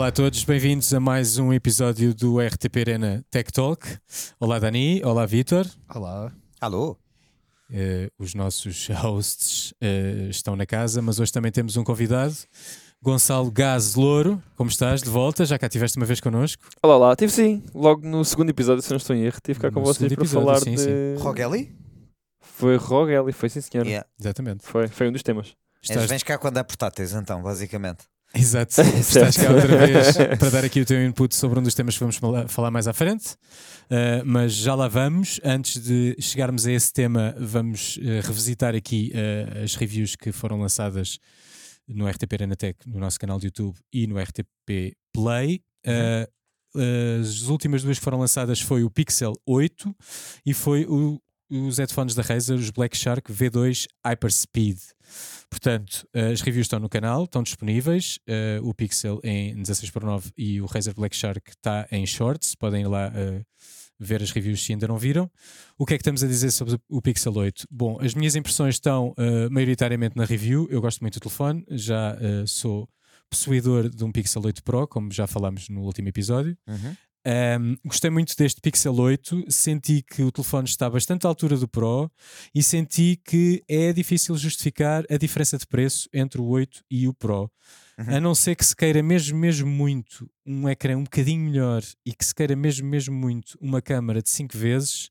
Olá a todos, bem-vindos a mais um episódio do RTP Arena Tech Talk. Olá Dani, olá Vitor. Olá. Alô? Uh, os nossos hosts uh, estão na casa, mas hoje também temos um convidado, Gonçalo Gás Louro. Como estás? De volta? Já cá estiveste uma vez connosco? Olá, olá. Tive sim, logo no segundo episódio, se não estou em erro, tive cá com vocês segundo para episódio, falar sim, de. sim. Rogelli? Foi Rogelli, foi sim senhor. Yeah. Exatamente. Foi, foi um dos temas. És, vens cá quando há portáteis, então, basicamente. Exato. Estás cá outra vez para dar aqui o teu input sobre um dos temas que vamos fala- falar mais à frente. Uh, mas já lá vamos. Antes de chegarmos a esse tema, vamos uh, revisitar aqui uh, as reviews que foram lançadas no RTP Arena Tech, no nosso canal de YouTube e no RTP Play. Uh, as últimas duas que foram lançadas foi o Pixel 8 e foi o- os headphones da Razer, os Black Shark V2 Hyperspeed. Portanto, eh, as reviews estão no canal, estão disponíveis. eh, o Pixel em 16 por 9 e o Razer Black Shark está em shorts. Podem ir lá eh, ver as reviews se ainda não viram. O que é que estamos a dizer sobre o Pixel 8? Bom, as minhas impressões estão eh, maioritariamente na review. Eu gosto muito do telefone, já eh, sou possuidor de um Pixel 8 Pro, como já falámos no último episódio. Um, gostei muito deste Pixel 8, senti que o telefone está bastante à altura do Pro e senti que é difícil justificar a diferença de preço entre o 8 e o Pro. Uhum. A não ser que se queira mesmo, mesmo muito um ecrã um bocadinho melhor e que se queira mesmo, mesmo muito uma câmara de 5 vezes,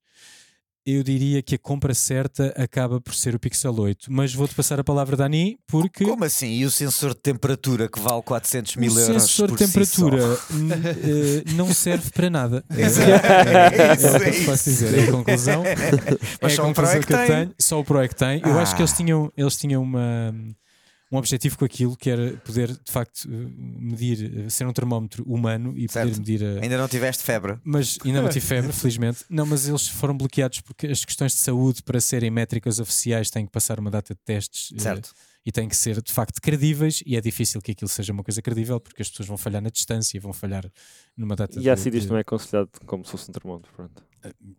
eu diria que a compra certa acaba por ser o Pixel 8. Mas vou-te passar a palavra, Dani, porque Como assim? E o sensor de temperatura que vale 400 mil o euros? sensor por de si temperatura só? n- eh, não serve para nada. É, É isso, o é te posso dizer. É a conclusão. Mas é só a o Pro conclusão é que que eu tem. tenho. Só o Pro é que tem. Eu acho que eles Ah. tinham, eles tinham uma, um objetivo com aquilo que era poder, de facto, eh, medir, eh, ser um termómetro humano e poder Certo. medir a. Ainda não tiveste febre? Mas ainda não tive febre, felizmente. Não, mas eles foram bloqueados porque as questões de saúde, para serem métricas oficiais, têm que passar uma data de testes eh, Certo. e têm que ser de facto credíveis. E é difícil que aquilo seja uma coisa credível porque as pessoas vão falhar na distância, vão falhar numa data E há de- sítios de- não é aconselhado como se fosse um termómetro. Pronto.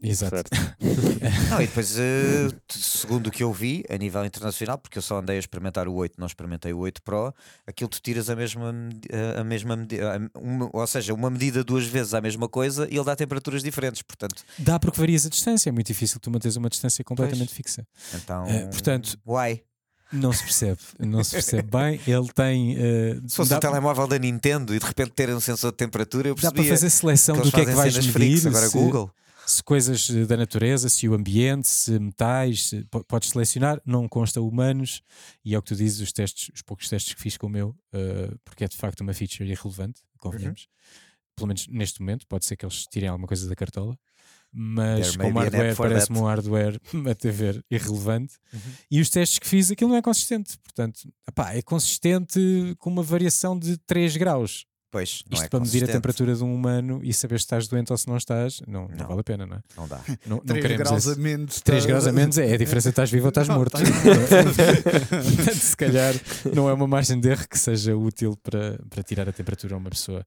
Exato. Não, e depois, eh, segundo o que eu vi, a nível internacional, porque eu só andei a experimentar o 8, não experimentei o 8 Pro, aquilo tu tiras a mesma, a mesma medida, ou seja, uma medida duas vezes a mesma coisa e ele dá temperaturas diferentes, portanto, Dá porque varias a distância, é muito difícil tu manteres uma distância completamente fixa. então, Eh, portanto, why? Não se percebe, não se percebe bem. Ele tem. eh, Se fosse dá, um telemóvel da Nintendo e de repente terem um sensor de temperatura, eu dá para fazer seleção que do que é que vais cenas medir. freaks, agora se, Google. Se coisas eh, da natureza, se o ambiente, se metais, se- po- podes selecionar, não consta humanos, e é o que tu dizes, os testes, os poucos testes que fiz com o meu, eh, porque é de facto uma feature irrelevante, convenhamos. Pelo menos neste momento, pode ser que eles tirem alguma coisa da cartola. Mas como hardware parece-me um hardware a ver irrelevante. Uhum. E os testes que fiz, aquilo não é consistente. Portanto, epá, é consistente com uma variação de 3 graus. Pois, não Isto é para medir a temperatura de um humano e saber se estás doente ou se não estás, não, não Não. vale a pena, não é? Não dá. Não, não 3 queremos graus esse- a menos. 3 tá- graus a menos é a diferença de estás vivo ou estás Não, morto. Portanto, se calhar não é uma margem de erro que seja útil para, para tirar a temperatura a uma pessoa.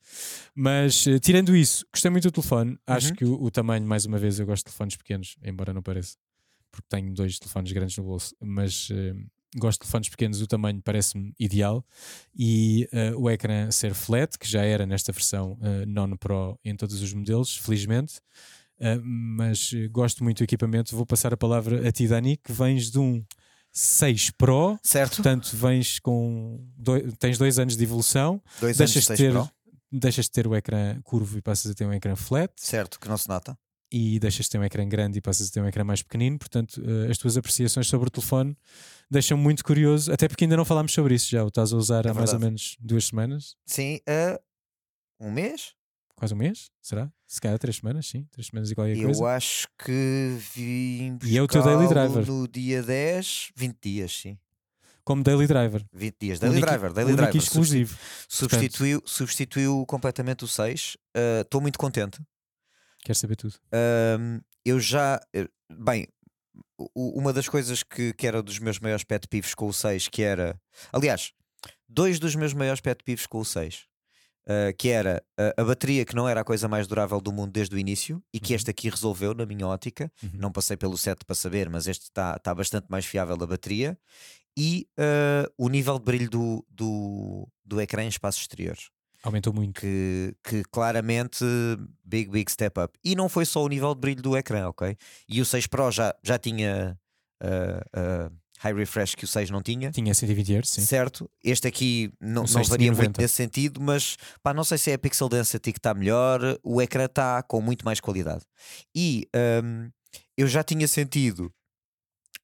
Mas eh, tirando isso, gostei muito do telefone. Acho Uhum. que o, o tamanho, mais uma vez, eu gosto de telefones pequenos, embora não pareça, porque tenho dois telefones grandes no bolso, mas eh, gosto de telefones pequenos, o tamanho parece-me ideal. E eh, o ecrã ser flat, que já era nesta versão eh, non-pro em todos os modelos, felizmente. Uh, mas uh, gosto muito do equipamento. Vou passar a palavra a ti, Dani, que vens de um 6 Pro, Certo? portanto, vens com. doi- tens dois anos de evolução, Dois deixas anos de, de ter, Pro. deixas de ter o ecrã curvo e passas a ter um ecrã flat, Certo, que não se nota. E deixas de ter um ecrã grande e passas a ter um ecrã mais pequenino. Portanto, uh, as tuas apreciações sobre o telefone deixam muito curioso, até porque ainda não falámos sobre isso já. O estás a usar É há mais ou menos duas semanas, Sim, uh, um mês? quase um mês, será? Se calhar três semanas, sim, três semanas e qualquer Eu coisa. acho que vim E é o teu daily driver. no dia 10, 20 dias, sim. Como daily driver. 20 dias. Daily Único- driver, daily driver. exclusivo. Substituiu, substituiu completamente o 6. Estou muito contente. Quero saber tudo. Ahm, eu já. eh, Bem, uma das coisas que, que era dos meus maiores pet peeves com o 6, que era. Aliás, dois dos meus maiores pet peeves com o 6. ah, que era ah, a bateria que não era a coisa mais durável do mundo desde o início e que Uhum. este aqui resolveu na minha ótica. Uhum. Não passei pelo 7 para saber, mas este está tá bastante mais fiável a bateria. E ah, o nível de brilho do, do, do ecrã em espaços exteriores. Aumentou muito. que, que claramente big, big step up. E não foi só o nível de brilho do ecrã, ok? E o 6 Pro já, já tinha uh, uh, high refresh que o 6 não tinha. Tinha 120 Hz, sim. Certo, este aqui não, não 6 varia muito 90. nesse sentido, mas pá, não sei se é a pixel density que está melhor, o ecrã está com muito mais qualidade. E hum, eu já tinha sentido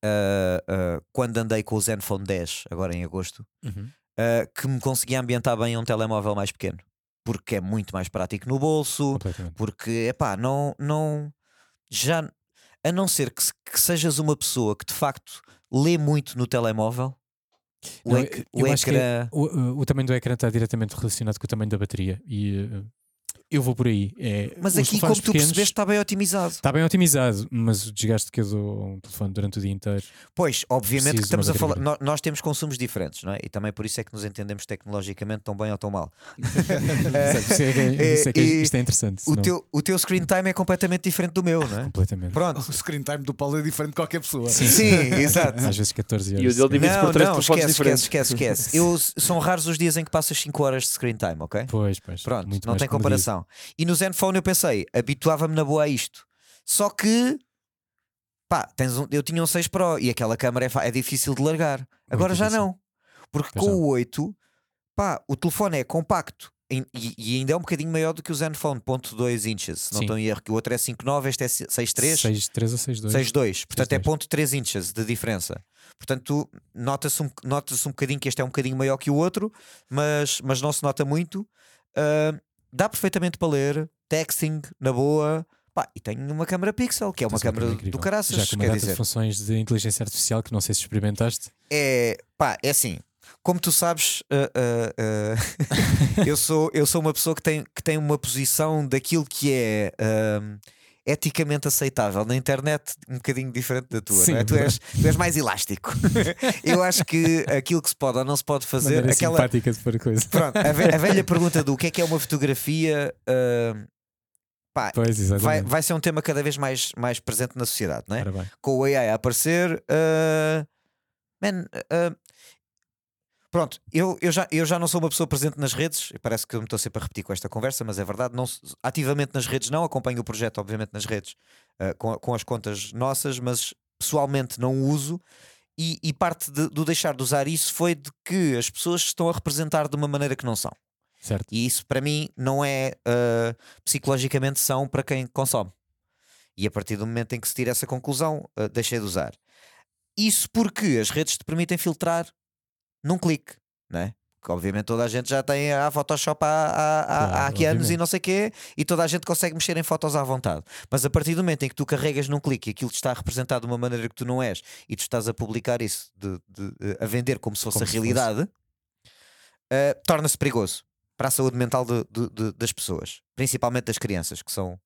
ah, quando andei com o Zenfone 10, agora em agosto, Uhum. Ah, que me conseguia ambientar bem a um telemóvel mais pequeno, porque é muito mais prático no bolso, porque epá, não, não já a não ser que, que sejas uma pessoa que de facto lê muito no telemóvel, o, Não, ec- o ecrã. O, o- o tamanho do ecrã está diretamente relacionado com o tamanho da bateria e uh, eu vou por aí. É, Mas aqui, como tu percebeste, está bem otimizado. Está bem otimizado, mas o desgaste que eu dou a um telefone durante o dia inteiro. Pois, obviamente que estamos a falar. bateria nó- Nós, temos consumos diferentes, não é? E também por isso é que nos entendemos tecnologicamente tão bem ou tão mal. Isso é, é que- e isto é interessante. O senão- teu, o teu screen time é completamente diferente do meu, não é? Completamente. Pronto. O screen time do Paulo é diferente de qualquer pessoa. Sim. Sim, exato. Às vezes 14 E o horas. dele divide-se Não, por três não, telefones esquece, esquece, esquece, esquece. Eu, são raros os dias em que passas 5 horas de screen time, ok? Pois, pois. Pronto, muito não tem comedido. Comparação. E no Zenfone eu pensei, habituava-me na boa a isto. Só que, pá, tens um- eu tinha um 6 Pro e aquela câmera é, é difícil de largar. Agora já não. Porque Pois com não. o 8, pá, o telefone é compacto. E, e ainda é um bocadinho maior do que o Zenfone, ponto .2 inches. Se não estou em erro, que o outro é 5.9, este é 6.3. 6.3 ou 6.2. 6.2, portanto é 6.2. ponto .3 inches de diferença. Portanto, nota-se um, nota um bocadinho que este é um bocadinho maior que o outro, mas, mas não se nota muito. Ah, dá perfeitamente para ler, texting na boa. Pá, e tem uma câmera pixel, que é uma Tens câmera incrível. do caraças. Já com uma quer data dizer, de funções de inteligência artificial que não sei se experimentaste. é, pá, é assim. Como tu sabes, ah, ah, ah, eu, sou, eu sou uma pessoa que tem, que tem uma posição daquilo que é ah, eticamente aceitável na internet, um bocadinho diferente da tua. Sim, não é? tu, és, tu és mais elástico. eu acho que aquilo que se pode ou não se pode fazer, Maneira aquela, simpática de coisa. pronto, a, ve- a velha pergunta do o que é que é uma fotografia. ah, pá, Pois, vai, vai ser um tema cada vez mais, mais presente na sociedade, não é? Com o AI a aparecer. uh, man, uh, pronto, eu, eu, já, eu já não sou uma pessoa presente nas redes, e parece que eu me estou sempre a repetir com esta conversa, mas é verdade. Não, ativamente nas redes não, acompanho o projeto, obviamente, nas redes, uh, com, com as contas nossas, mas pessoalmente não uso. E, e parte de- do deixar de usar isso foi de que as pessoas estão a representar de uma maneira que não são. Certo. E isso para mim não é uh, psicologicamente são para quem consome. E a partir do momento em que se tira essa conclusão, uh, deixei de usar. Isso porque as redes te permitem filtrar num clique, né? Porque obviamente toda a gente já tem a Photoshop há, há, Claro, há anos e não sei quê, e toda a gente consegue mexer em fotos à vontade. Mas a partir do momento em que tu carregas num clique e aquilo te está representado de uma maneira que tu não és e tu estás a publicar isso, de, de- de- a vender como se fosse Como a se realidade, uh, torna-se perigoso para a saúde mental das pessoas, principalmente das crianças, que são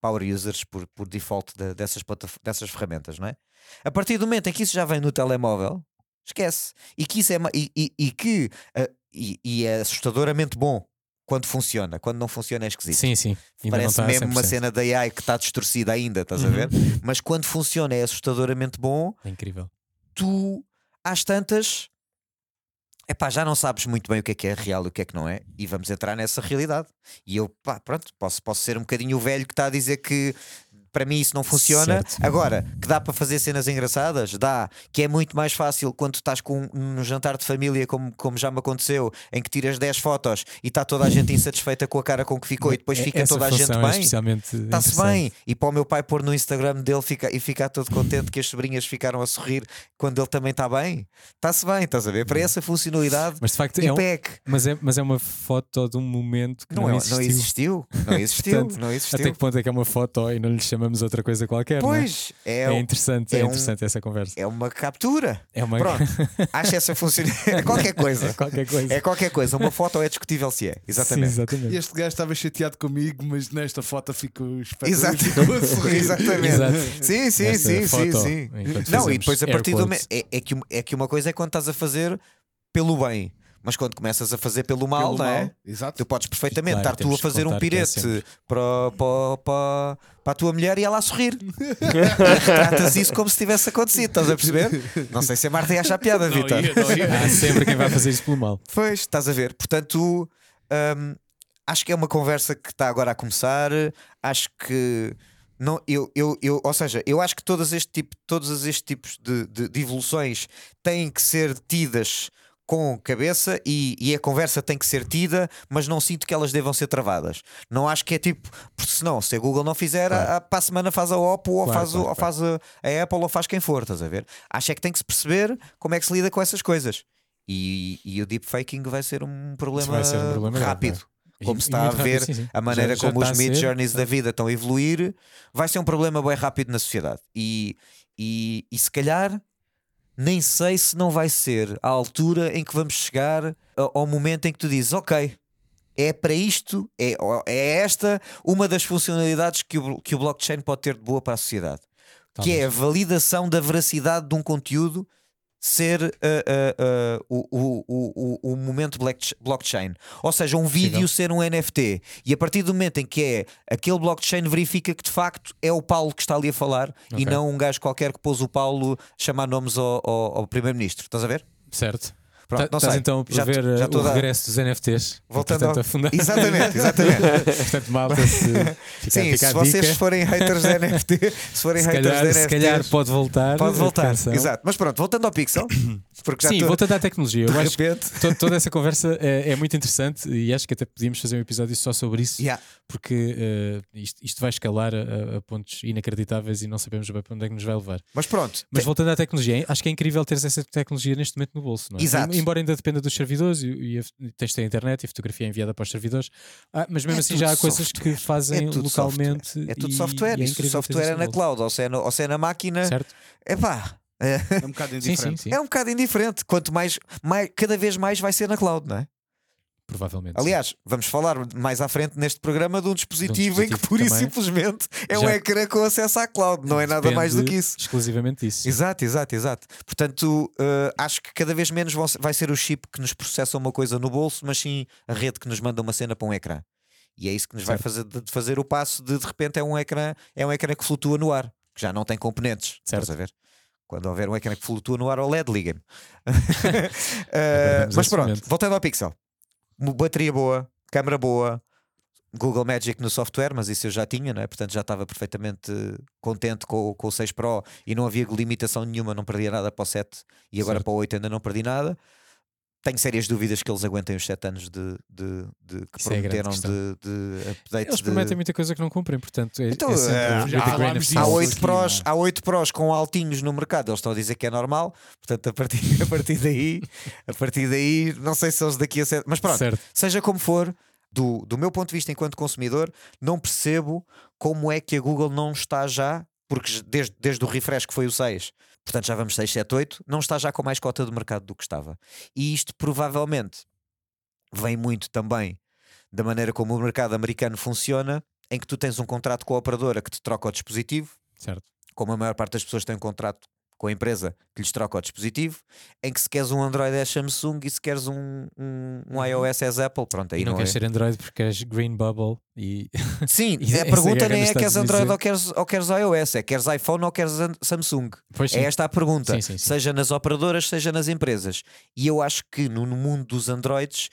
power users por, por default de- dessas, dessas ferramentas, não é? A partir do momento em que isso já vem no telemóvel, esquece. E que isso é e, e- e que ah, e, e é assustadoramente bom quando funciona, quando não funciona é esquisito. Sim, sim. Ainda Parece a mesmo uma 100%. cena da AI que está distorcida ainda, estás a Uhum. ver? Mas quando funciona é assustadoramente bom É incrível. tu às tantas epá, já não sabes muito bem o que é que é real e o que é que não é, e vamos entrar nessa realidade. E eu, pá, pronto, posso, posso ser um bocadinho o velho que está a dizer que para mim isso não funciona. Certo. Agora, que dá para fazer cenas engraçadas, dá, que é muito mais fácil quando estás com um jantar de família, como, como já me aconteceu, em que tiras 10 fotos e está toda a gente insatisfeita com a cara com que ficou, e depois É- fica essa toda a gente é bem. Está-se bem. E para o meu pai pôr no Instagram dele fica, e ficar todo contente que as sobrinhas ficaram a sorrir quando ele também está bem. Está-se bem, estás a ver? Para essa funcionalidade, Mas de facto é, um- mas é, mas é uma foto de um momento que não, Não, é- existiu. não existiu. Não existiu. Portanto, não Até existiu. que ponto é que é uma foto e não lhe chamamos outra coisa qualquer? não é? Pois, é, É interessante, é, é um- interessante essa conversa. é uma captura. É uma Pronto, acho essa funcionalidade. É qualquer coisa. é qualquer coisa. É qualquer coisa. Uma foto é discutível se é. Exatamente. Sim, exatamente. Este gajo estava chateado comigo, mas nesta foto ficou Exato. Exatamente. Exato. Sim, sim, Nesta sim, sim, foto, sim. Não, e depois a partir do. É, é, que, um- é que uma coisa é quando estás a fazer pelo bem, mas quando começas a fazer pelo mal, Pelo não é? mal. Exato. Tu podes perfeitamente claro, estar tu a fazer um é pirete sempre. para, para, para, para a tua mulher e ela a sorrir. retratas isso como se tivesse acontecido, estás a perceber? Não sei se a Marta ia achar piada, Vitor. Há sempre quem vai fazer isso pelo mal. Pois, estás a ver. Portanto, hum, acho que é uma conversa que está agora a começar. Acho que não, eu, eu, eu, ou seja, eu acho que todos este tipo, todos estes tipos de, de, de evoluções têm que ser tidas com cabeça e, e a conversa tem que ser tida, mas não sinto que elas devam ser travadas. Não acho que é tipo, porque senão, se a Google não fizer, Claro. a, a, para a semana faz a Oppo ou, Claro, faz, claro, ou faz a, a Apple ou faz quem for, estás a ver? Acho é que tem que se perceber como é que se lida com essas coisas. E, e o deepfaking vai ser um problema, vai ser um problema rápido. E- Como se está a muito rápido, ver sim, sim. a maneira Já- já como os mid-journeys da vida estão a evoluir, vai ser um problema bem rápido na sociedade. E, e, e se calhar nem sei se não vai ser a altura em que vamos chegar ao momento em que tu dizes, ok, é para isto, é, é esta uma das funcionalidades que o, que o blockchain pode ter de boa para a sociedade, que é a validação da veracidade de um conteúdo ser uh, uh, uh, o, o, o, o, momento blockchain. Ou seja, um vídeo ser um NFT. E a partir do momento em que é aquele blockchain verifica que de facto é o Paulo que está ali a falar Ok. e não um gajo qualquer que pôs o Paulo chamar nomes ao, ao, ao Primeiro-Ministro. Estás a ver? Certo. Pronto, Tá- não Estás sei. então a Já- prever já uh, estou o a regresso dos NFTs. Voltando Portanto, ao- a fundar. Exatamente, exatamente. Portanto, malta, se fica, Sim, fica se vocês forem haters de NFT, se forem Se haters calhar, de se NFTs, calhar pode voltar. pode voltar. Exato. Mas pronto, voltando ao Pixel, porque Sim, estou- voltando à tecnologia. Eu acho que repente. toda essa conversa é, é muito interessante e acho que até podíamos fazer um episódio só sobre isso, Yeah. porque eh, isto, isto vai escalar a, a- pontos inacreditáveis e não sabemos bem para onde é que nos vai levar. Mas pronto, Mas voltando à tecnologia, acho que é incrível teres essa tecnologia neste momento no bolso, não é? Exato. Em- Embora ainda dependa dos servidores e, e a- e tens de ter a internet e a fotografia é enviada para os servidores, Ah, mas mesmo É assim já há coisas software. que fazem É localmente. é tudo e- software. e é Isso, incrível software é na cloud, ou se é, no- ou se é na máquina. Certo? É pá. É um bocado Sim, sim, indiferente. sim. É um bocado indiferente. Quanto mais, mais, cada vez mais vai ser na cloud, não é? Provavelmente. Aliás, vamos falar mais à frente neste programa de um dispositivo, em que dispositivo pura e também. simplesmente é um ecrã com acesso à cloud, não é nada mais do que isso. Exclusivamente disso. Exato, exato, exato. Portanto, eh, acho que cada vez menos vai ser o chip que nos processa uma coisa no bolso, mas sim a rede que nos manda uma cena para um ecrã. E é isso que nos vai Certo. fazer, de de fazer o passo de de repente é um ecrã, é um ecrã que flutua no ar, que já não tem componentes. Estás Certo. a ver? Quando houver um ecrã que flutua no ar ao LED, liguem-me. Aguardamos mas pronto, voltando ao Pixel. Bateria boa, câmera boa, Google Magic no software, mas isso eu já tinha, não é? portanto já estava perfeitamente contente com, o- com o 6 Pro e não havia limitação nenhuma, não perdia nada para o 7 e agora Certo. para o 8 ainda não perdi nada. Tenho sérias dúvidas que eles aguentem os 7 anos de, de, de- que Isso é prometeram questão. de, de updates. Eles de- prometem muita coisa que não cumprem, portanto é, Então, é sempre disso. Há salt. 8, aqui, pros, não é? há 8 Pros com altinhos no mercado, eles estão a dizer que é normal, portanto, a partir, a partir daí, a partir daí, não sei se eles daqui a 7. Mas pronto, Certo. seja como for, do, do meu ponto de vista enquanto consumidor, não percebo como é que a Google não está já, porque desde, desde o refresh que foi o 6, portanto já vamos 6, 7, 8, não está já com mais cota de mercado do que estava. E isto provavelmente vem muito também da maneira como o mercado americano funciona, em que tu tens um contrato com a operadora que te troca o dispositivo, certo. como a maior parte das pessoas tem um contrato com a empresa que lhes troca o dispositivo, em que se queres um Android é Samsung e se queres um, um, um iOS é Apple, pronto, aí E não, não, queres é. ser Android porque és Green Bubble e Sim, Essa a pergunta guerra nem é queres Android ou queres, ou queres iOS, é queres iPhone ou queres Samsung. É esta a pergunta, Sim, sim, sim. seja nas operadoras, seja nas empresas. E eu acho que no, no mundo dos Androids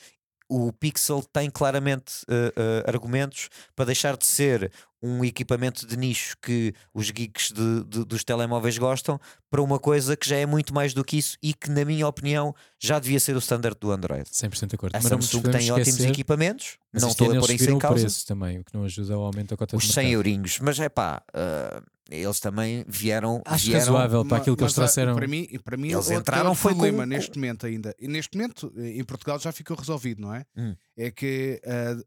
o Pixel tem claramente eh, eh, argumentos para deixar de ser um equipamento de nicho que os geeks de- de- dos telemóveis gostam para uma coisa que já é muito mais do que isso e que, na minha opinião, já devia ser o standard do Android. 100% de acordo. A Samsung tem ótimos esquecer, equipamentos, mas não estou a pôr isso em causa. também, o que não ajuda ao aumento da cota Os de 100 mercado. eurinhos, mas é pá, eh, eles também vieram. Acho vieram razoável para aquilo que eles trouxeram. Para mim, para mim Eles o- entraram o foi problema com- neste momento ainda. E neste momento, eh, em Portugal já ficou resolvido, não é? Hum. É que a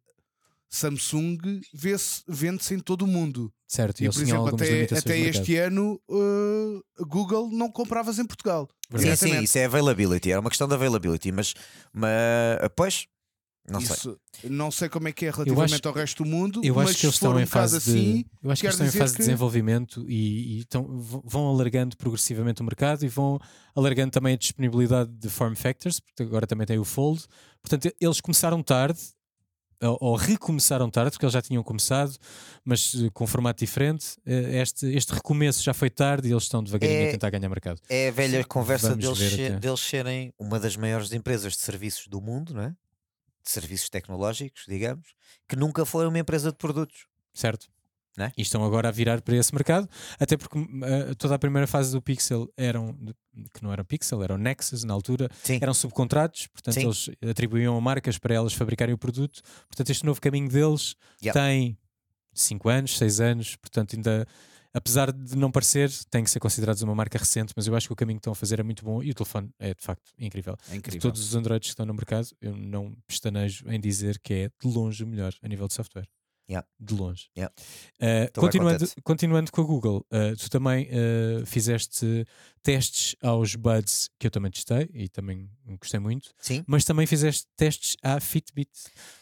Samsung vê-se- vende-se em todo o mundo. Certo, e E, por exemplo, até, até este ano, eh, a Google não compravas em Portugal. Sim, sim, isso é availability, é uma questão de availability, mas, mas pois, não sei. Isso, não sei como é que é relativamente acho- ao resto do mundo, Eu mas acho que eles estão um em fase assim, de, eu acho que estão em fase de que- desenvolvimento e, e vão alargando progressivamente o mercado e vão alargando também a disponibilidade de form factors, porque agora também tem o Fold. Portanto, eles começaram tarde, ou, ou recomeçaram tarde, porque eles já tinham começado, mas eh, com um formato diferente. Eh, Este, este recomeço já foi tarde e eles estão devagarinho É- a tentar ganhar mercado. É a velha conversa deles, deles serem uma das maiores empresas de serviços do mundo, não é? De serviços tecnológicos, digamos, que nunca foi uma empresa de produtos. Certo. Né? E estão agora a virar para esse mercado, até porque uh, toda a primeira fase do Pixel eram, que não era Pixel, eram Nexus na altura, Sim. eram subcontratos, portanto Sim. eles atribuíam a marcas para elas fabricarem o produto. Portanto, este novo caminho deles Yeah. tem 5 anos, 6 anos, portanto, ainda, apesar de não parecer, tem que ser considerados uma marca recente, mas eu acho que o caminho que estão a fazer é muito bom e o telefone é de facto incrível. É De incrível. todos os Androids que estão no mercado, eu não pestanejo em dizer que é de longe o melhor a nível de software. Yeah. De longe. Yeah. Uh, continuando, continuando com a Google, uh, tu também uh, fizeste testes aos Buds que eu também testei e também gostei muito, Sim, mas também fizeste testes à Fitbit.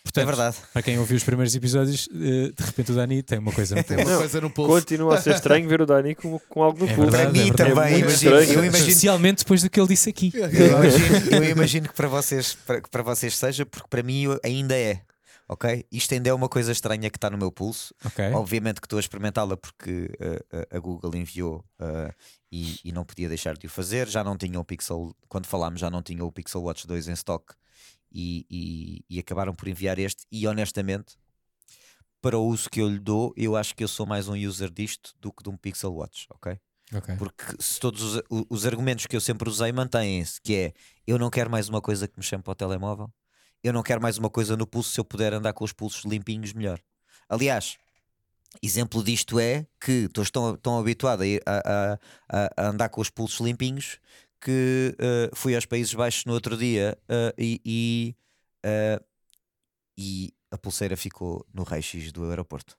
Portanto, é verdade. para quem ouviu os primeiros episódios, uh, de repente o Dani tem uma coisa no Tem pulso. uma Não, coisa no pulso. Continua a ser estranho ver o Dani com, com algo no É pulso. verdade, Para mim é também, É imagino, estranho. eu imagino Especialmente depois do que ele disse aqui. Eu imagino, eu imagino que para vocês, para, que para vocês seja, porque para mim ainda é. Ok? Isto ainda é uma coisa estranha que está no meu pulso. Ok. Obviamente que estou a experimentá-la porque uh, a, Google enviou uh, e, e não podia deixar de o fazer. Já não tinha o Pixel, quando falámos, já não tinha o Pixel Watch 2 em stock e, e- e acabaram por enviar este. E honestamente, para o uso que eu lhe dou, eu acho que eu sou mais um user disto do que de um Pixel Watch. Ok? ok. Porque se todos os, os argumentos que eu sempre usei mantêm-se, que é eu não quero mais uma coisa que me chame para o telemóvel, eu não quero mais uma coisa no pulso se eu puder andar com os pulsos limpinhos melhor. Aliás, exemplo disto é que estou tão, tão habituado a, a- a- andar com os pulsos limpinhos que eh, fui aos Países Baixos no outro dia eh, e, e, eh, e a pulseira ficou no raio-x do aeroporto.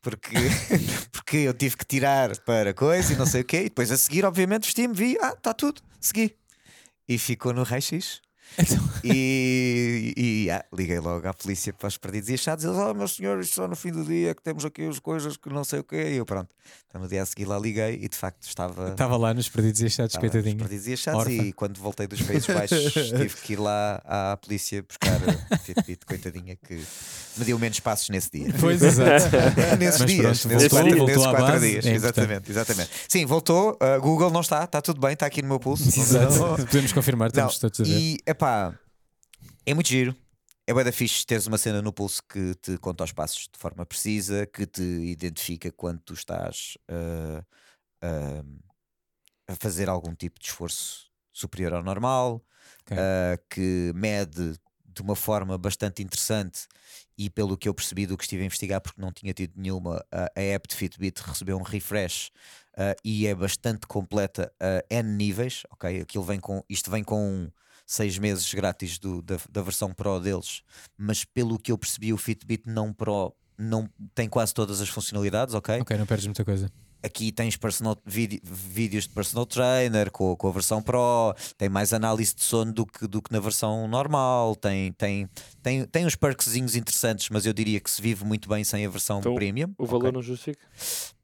Porque, porque eu tive que tirar para coisa e não sei o quê, e depois a seguir, obviamente, vesti-me, vi, ah, está tudo, segui. E ficou no raio-x. Então, E, e ah, liguei logo à polícia para os perdidos e achados. Eles, oh meu senhor, isto só no fim do dia que temos aqui as coisas que não sei o quê. E eu, pronto. Então no dia a seguir lá liguei e de facto estava. Estava lá nos perdidos e achados, coitadinho. perdidos e achados. Órfã. E quando voltei dos Países Baixos, tive que ir lá à polícia buscar a Fitbit, coitadinha, que me deu menos passos nesse dia. Pois, exato. nesses Mas dias, pronto, nesses voltou- quatro, voltou nesses à quatro base, dias. é exatamente, exatamente. Sim, voltou. uh, Google não está, está tudo bem, está aqui no meu pulso. Exato. Podemos confirmar, estamos todos a ver. E epá, é muito giro. É bué da fixe teres uma cena no pulso que te conta os passos de forma precisa, que te identifica quando tu estás uh, uh, a fazer algum tipo de esforço superior ao normal, Ok. uh, que mede de uma forma bastante interessante e pelo que eu percebi do que estive a investigar, porque não tinha tido nenhuma, a, a app de Fitbit recebeu um refresh uh, e é bastante completa a N níveis, ok? Aquilo vem com, isto vem com seis meses grátis do- da, da versão Pro deles, mas pelo que eu percebi, o Fitbit não Pro não tem quase todas as funcionalidades, ok? Ok, não perdes muita coisa. Aqui tens personal, vídeo- vídeos de personal trainer com, com a versão Pro, tem mais análise de sono do que, do que na versão normal, tem, tem, tem, tem uns perkzinhos interessantes, mas eu diria que se vive muito bem sem a versão Então, premium. O valor ok? não justifica.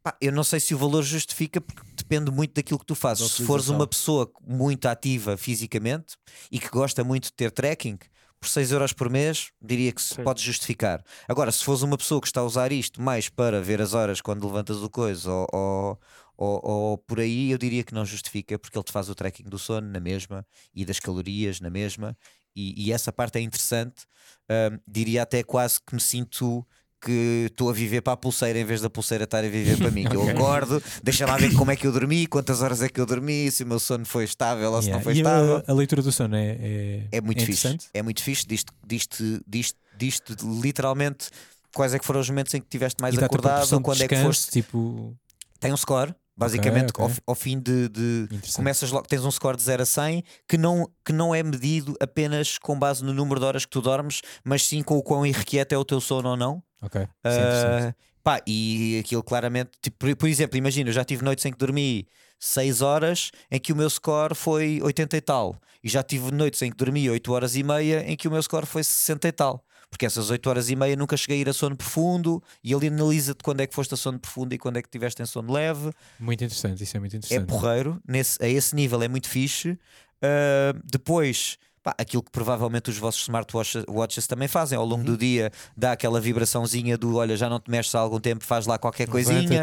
Pá, eu não sei se o valor justifica porque depende muito daquilo que tu fazes. Se fores uma pessoa muito ativa fisicamente e que gosta muito de ter tracking, por 6 euros por mês, diria que se Sim. pode justificar. Agora, se fores uma pessoa que está a usar isto mais para ver as horas quando levantas o coisa ou, ou, ou- ou por aí, eu diria que não justifica porque ele te faz o tracking do sono na mesma e das calorias na mesma. E, e essa parte é interessante. Ahm, diria até quase que me sinto que estou a viver para a pulseira em vez da pulseira estar a viver para mim. Que eu acordo, deixa lá ver como é que eu dormi, quantas horas é que eu dormi, se o meu sono foi estável ou se não Yeah. foi E estável. a, a leitura do sono é, é, É muito fixe. interessante. É muito fixe. Diz-te diz-te- diz-te- diz-te literalmente quais é que foram os momentos em que estiveste mais acordado, quando de é que descanso, foste. tipo, Tem um score, basicamente, ok. Ao, ao fim de. de-. Começas logo, tens um score de 0 a 100 que não, que não é medido apenas com base no número de horas que tu dormes, mas sim com o quão irrequieto é o teu sono ou não. Ok. Ah, pá, e aquilo claramente, tipo, por, por exemplo, imagina, eu já tive noites em que dormi 6 horas em que o meu score foi 80 e tal, e já tive noites em que dormi 8 horas e meia em que o meu score foi 60 e tal. Porque essas 8 horas e meia nunca cheguei a ir a sono profundo e ele analisa-te quando é que foste a sono profundo e quando é que estiveste em sono leve. Muito interessante, isso é muito É interessante. porreiro, nesse, a esse nível é muito fixe. Ah, depois, pá, aquilo que provavelmente os vossos smartwatches watches também fazem ao Uhum. longo do dia, dá aquela vibraçãozinha do olha, já não te mexes há algum tempo, faz lá qualquer coisinha.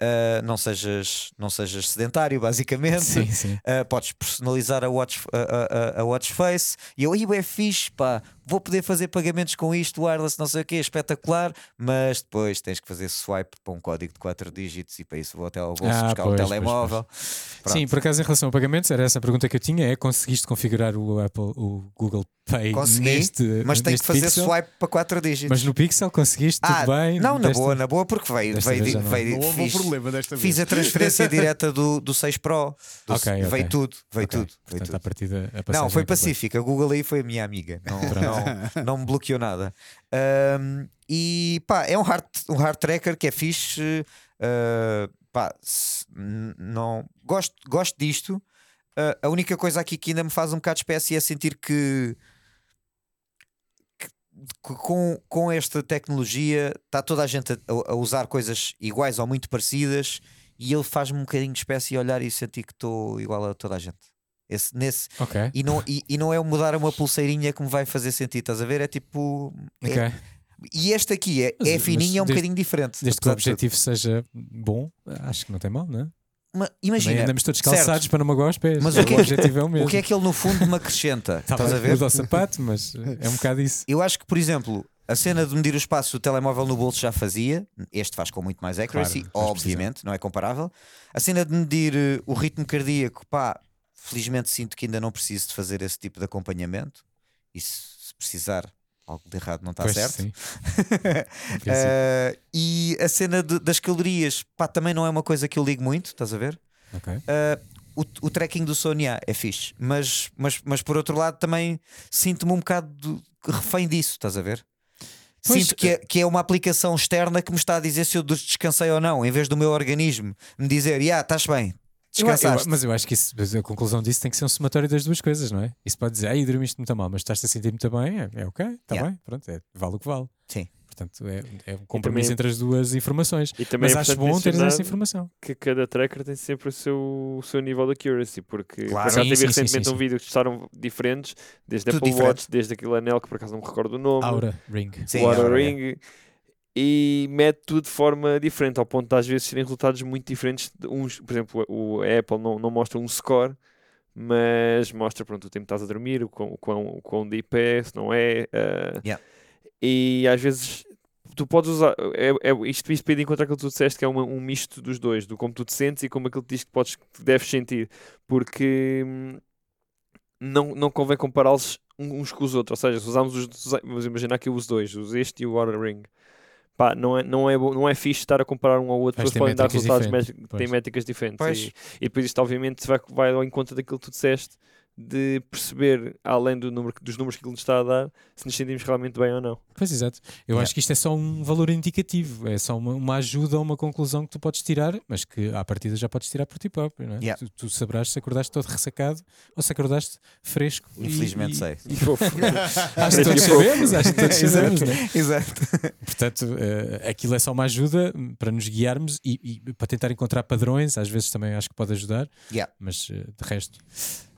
Ah, não, sejas, não sejas sedentário, basicamente. Sim, sim. Uh, podes personalizar a watch, a, a- a- a watch face e eu aí é fixe, pá, vou poder fazer pagamentos com isto, wireless, não sei o quê, espetacular, mas depois tens que fazer swipe para um código de 4 dígitos e para isso vou até ao bolso Ah, buscar pois, o pois, telemóvel. Pronto. Sim, por acaso em relação a pagamentos, era essa a pergunta que eu tinha: é conseguiste configurar o Apple, o Google Pay Consegui, neste, mas tem que fazer Pixel? swipe para 4 dígitos. Mas no Pixel conseguiste ah, tudo bem? não, na Desta- boa, na boa, porque veio, veio, não. veio, Não houve um fiz, problema desta vez. fiz a transferência direta do, do 6 Pro. Do- Ok, veio ok. tudo, veio Ok, tudo. Veio Portanto, tudo. à partida, a Não, foi é pacífica. A Google aí foi a minha amiga. Não, não, não me bloqueou nada. Ahm, e pá, é um hard, um hard tracker que é fixe. ah, pá, se- não, gosto, gosto disto. Ah, a única coisa aqui que ainda me faz um bocado de espécie é sentir que, que- que com, com esta tecnologia está toda a gente a, a usar coisas iguais ou muito parecidas e ele faz-me um bocadinho de espécie olhar e sentir que estou igual a toda a gente. Esse, nesse, Ok, e não, e, e não é mudar uma pulseirinha que me vai fazer sentido, estás a ver? É tipo. é- ok. e este aqui é, Mas- é mas fininho, é um desde- bocadinho diferente. Desde que o objetivo seja bom, acho que não tem mal, não é? Ma- Também Imagina, andamos todos certo. calçados para não magoar os pés. Mas Mas o que o é- objetivo é o mesmo. o que é que ele no fundo me acrescenta? Tá estás a ver? Muda o sapato, mas é um bocado isso. Eu acho que, por exemplo, a cena de medir o espaço do telemóvel no bolso já fazia. Este faz com muito mais accuracy, Claro, obviamente, não é comparável. A cena de medir eh, o ritmo cardíaco, pá, felizmente sinto que ainda não preciso de fazer esse tipo de acompanhamento. E se precisar, algo de errado não está Pois, certo. sim. Uh, e a cena de- das calorias, pá, também não é uma coisa que eu ligo muito, estás a ver? Ok. Uh, o, o tracking do Sony A é fixe, mas, mas, mas por outro lado também sinto-me um bocado de- refém disso, estás a ver? Pois, Sinto que é, que é uma aplicação externa que me está a dizer se eu descansei ou não, em vez do meu organismo me dizer, ah, estás bem, Eu- eu- descansaste. mas eu acho que isso, a conclusão disso tem que ser um somatório das duas coisas, não é? Isso pode dizer, ai, dormiste muito mal, mas estás-te a sentir muito bem, é, é ok, está Yeah. bem, pronto, é, vale o que vale. Sim. Portanto, é, é um compromisso também- entre as duas informações. E também Mas é acho bom teres essa informação. que cada tracker tem sempre o seu, o seu nível de accuracy, porque Claro. por acaso Sim, teve sim, recentemente sim, um sim. vídeo que testaram diferentes, desde Tudo Apple diferente. Watch, desde aquele anel que por acaso não me recordo o nome, Aura Ring. Sim, o Aura agora é. E mete tudo de forma diferente, ao ponto de às vezes serem resultados muito diferentes. Uns, por exemplo, o a Apple não, não mostra um score, mas mostra pronto, o tempo que estás a dormir, o quão, o quão, o quão deep é, se não é. ah, Yeah. E às vezes tu podes usar. É, é, isto isto pede encontrar aquilo que tu disseste, que é uma- um misto dos dois, do como tu te sentes e como aquilo que diz que, podes, que deves sentir, porque hum, não, não convém compará-los uns com os outros. Ou seja, se usarmos os. Vamos imaginar que eu uso dois, uso este e o Aura Ring. Pá, não é, não, é, não é fixe estar a comparar um ao outro, porque podem dar resultados pois. têm métricas diferentes. E, e depois isto, obviamente, vai, vai ao encontro daquilo que tu disseste, de perceber, além do número, dos números que ele nos está a dar, se nos sentimos realmente bem ou não. Pois exato. Eu Yeah. acho que isto é só um valor indicativo, é só uma, uma ajuda ou uma conclusão que tu podes tirar, mas que à partida já podes tirar por ti próprio, não é? Yeah. Tu, tu saberás se acordaste todo ressacado ou se acordaste fresco. e- Infelizmente e- sei. E fofo. Acho que todos sabemos, acho que todos sabemos, não é? Exato. Portanto, eh, aquilo é só uma ajuda para nos guiarmos e, e para tentar encontrar padrões, às vezes também acho que pode ajudar, Yeah. mas eh, de resto.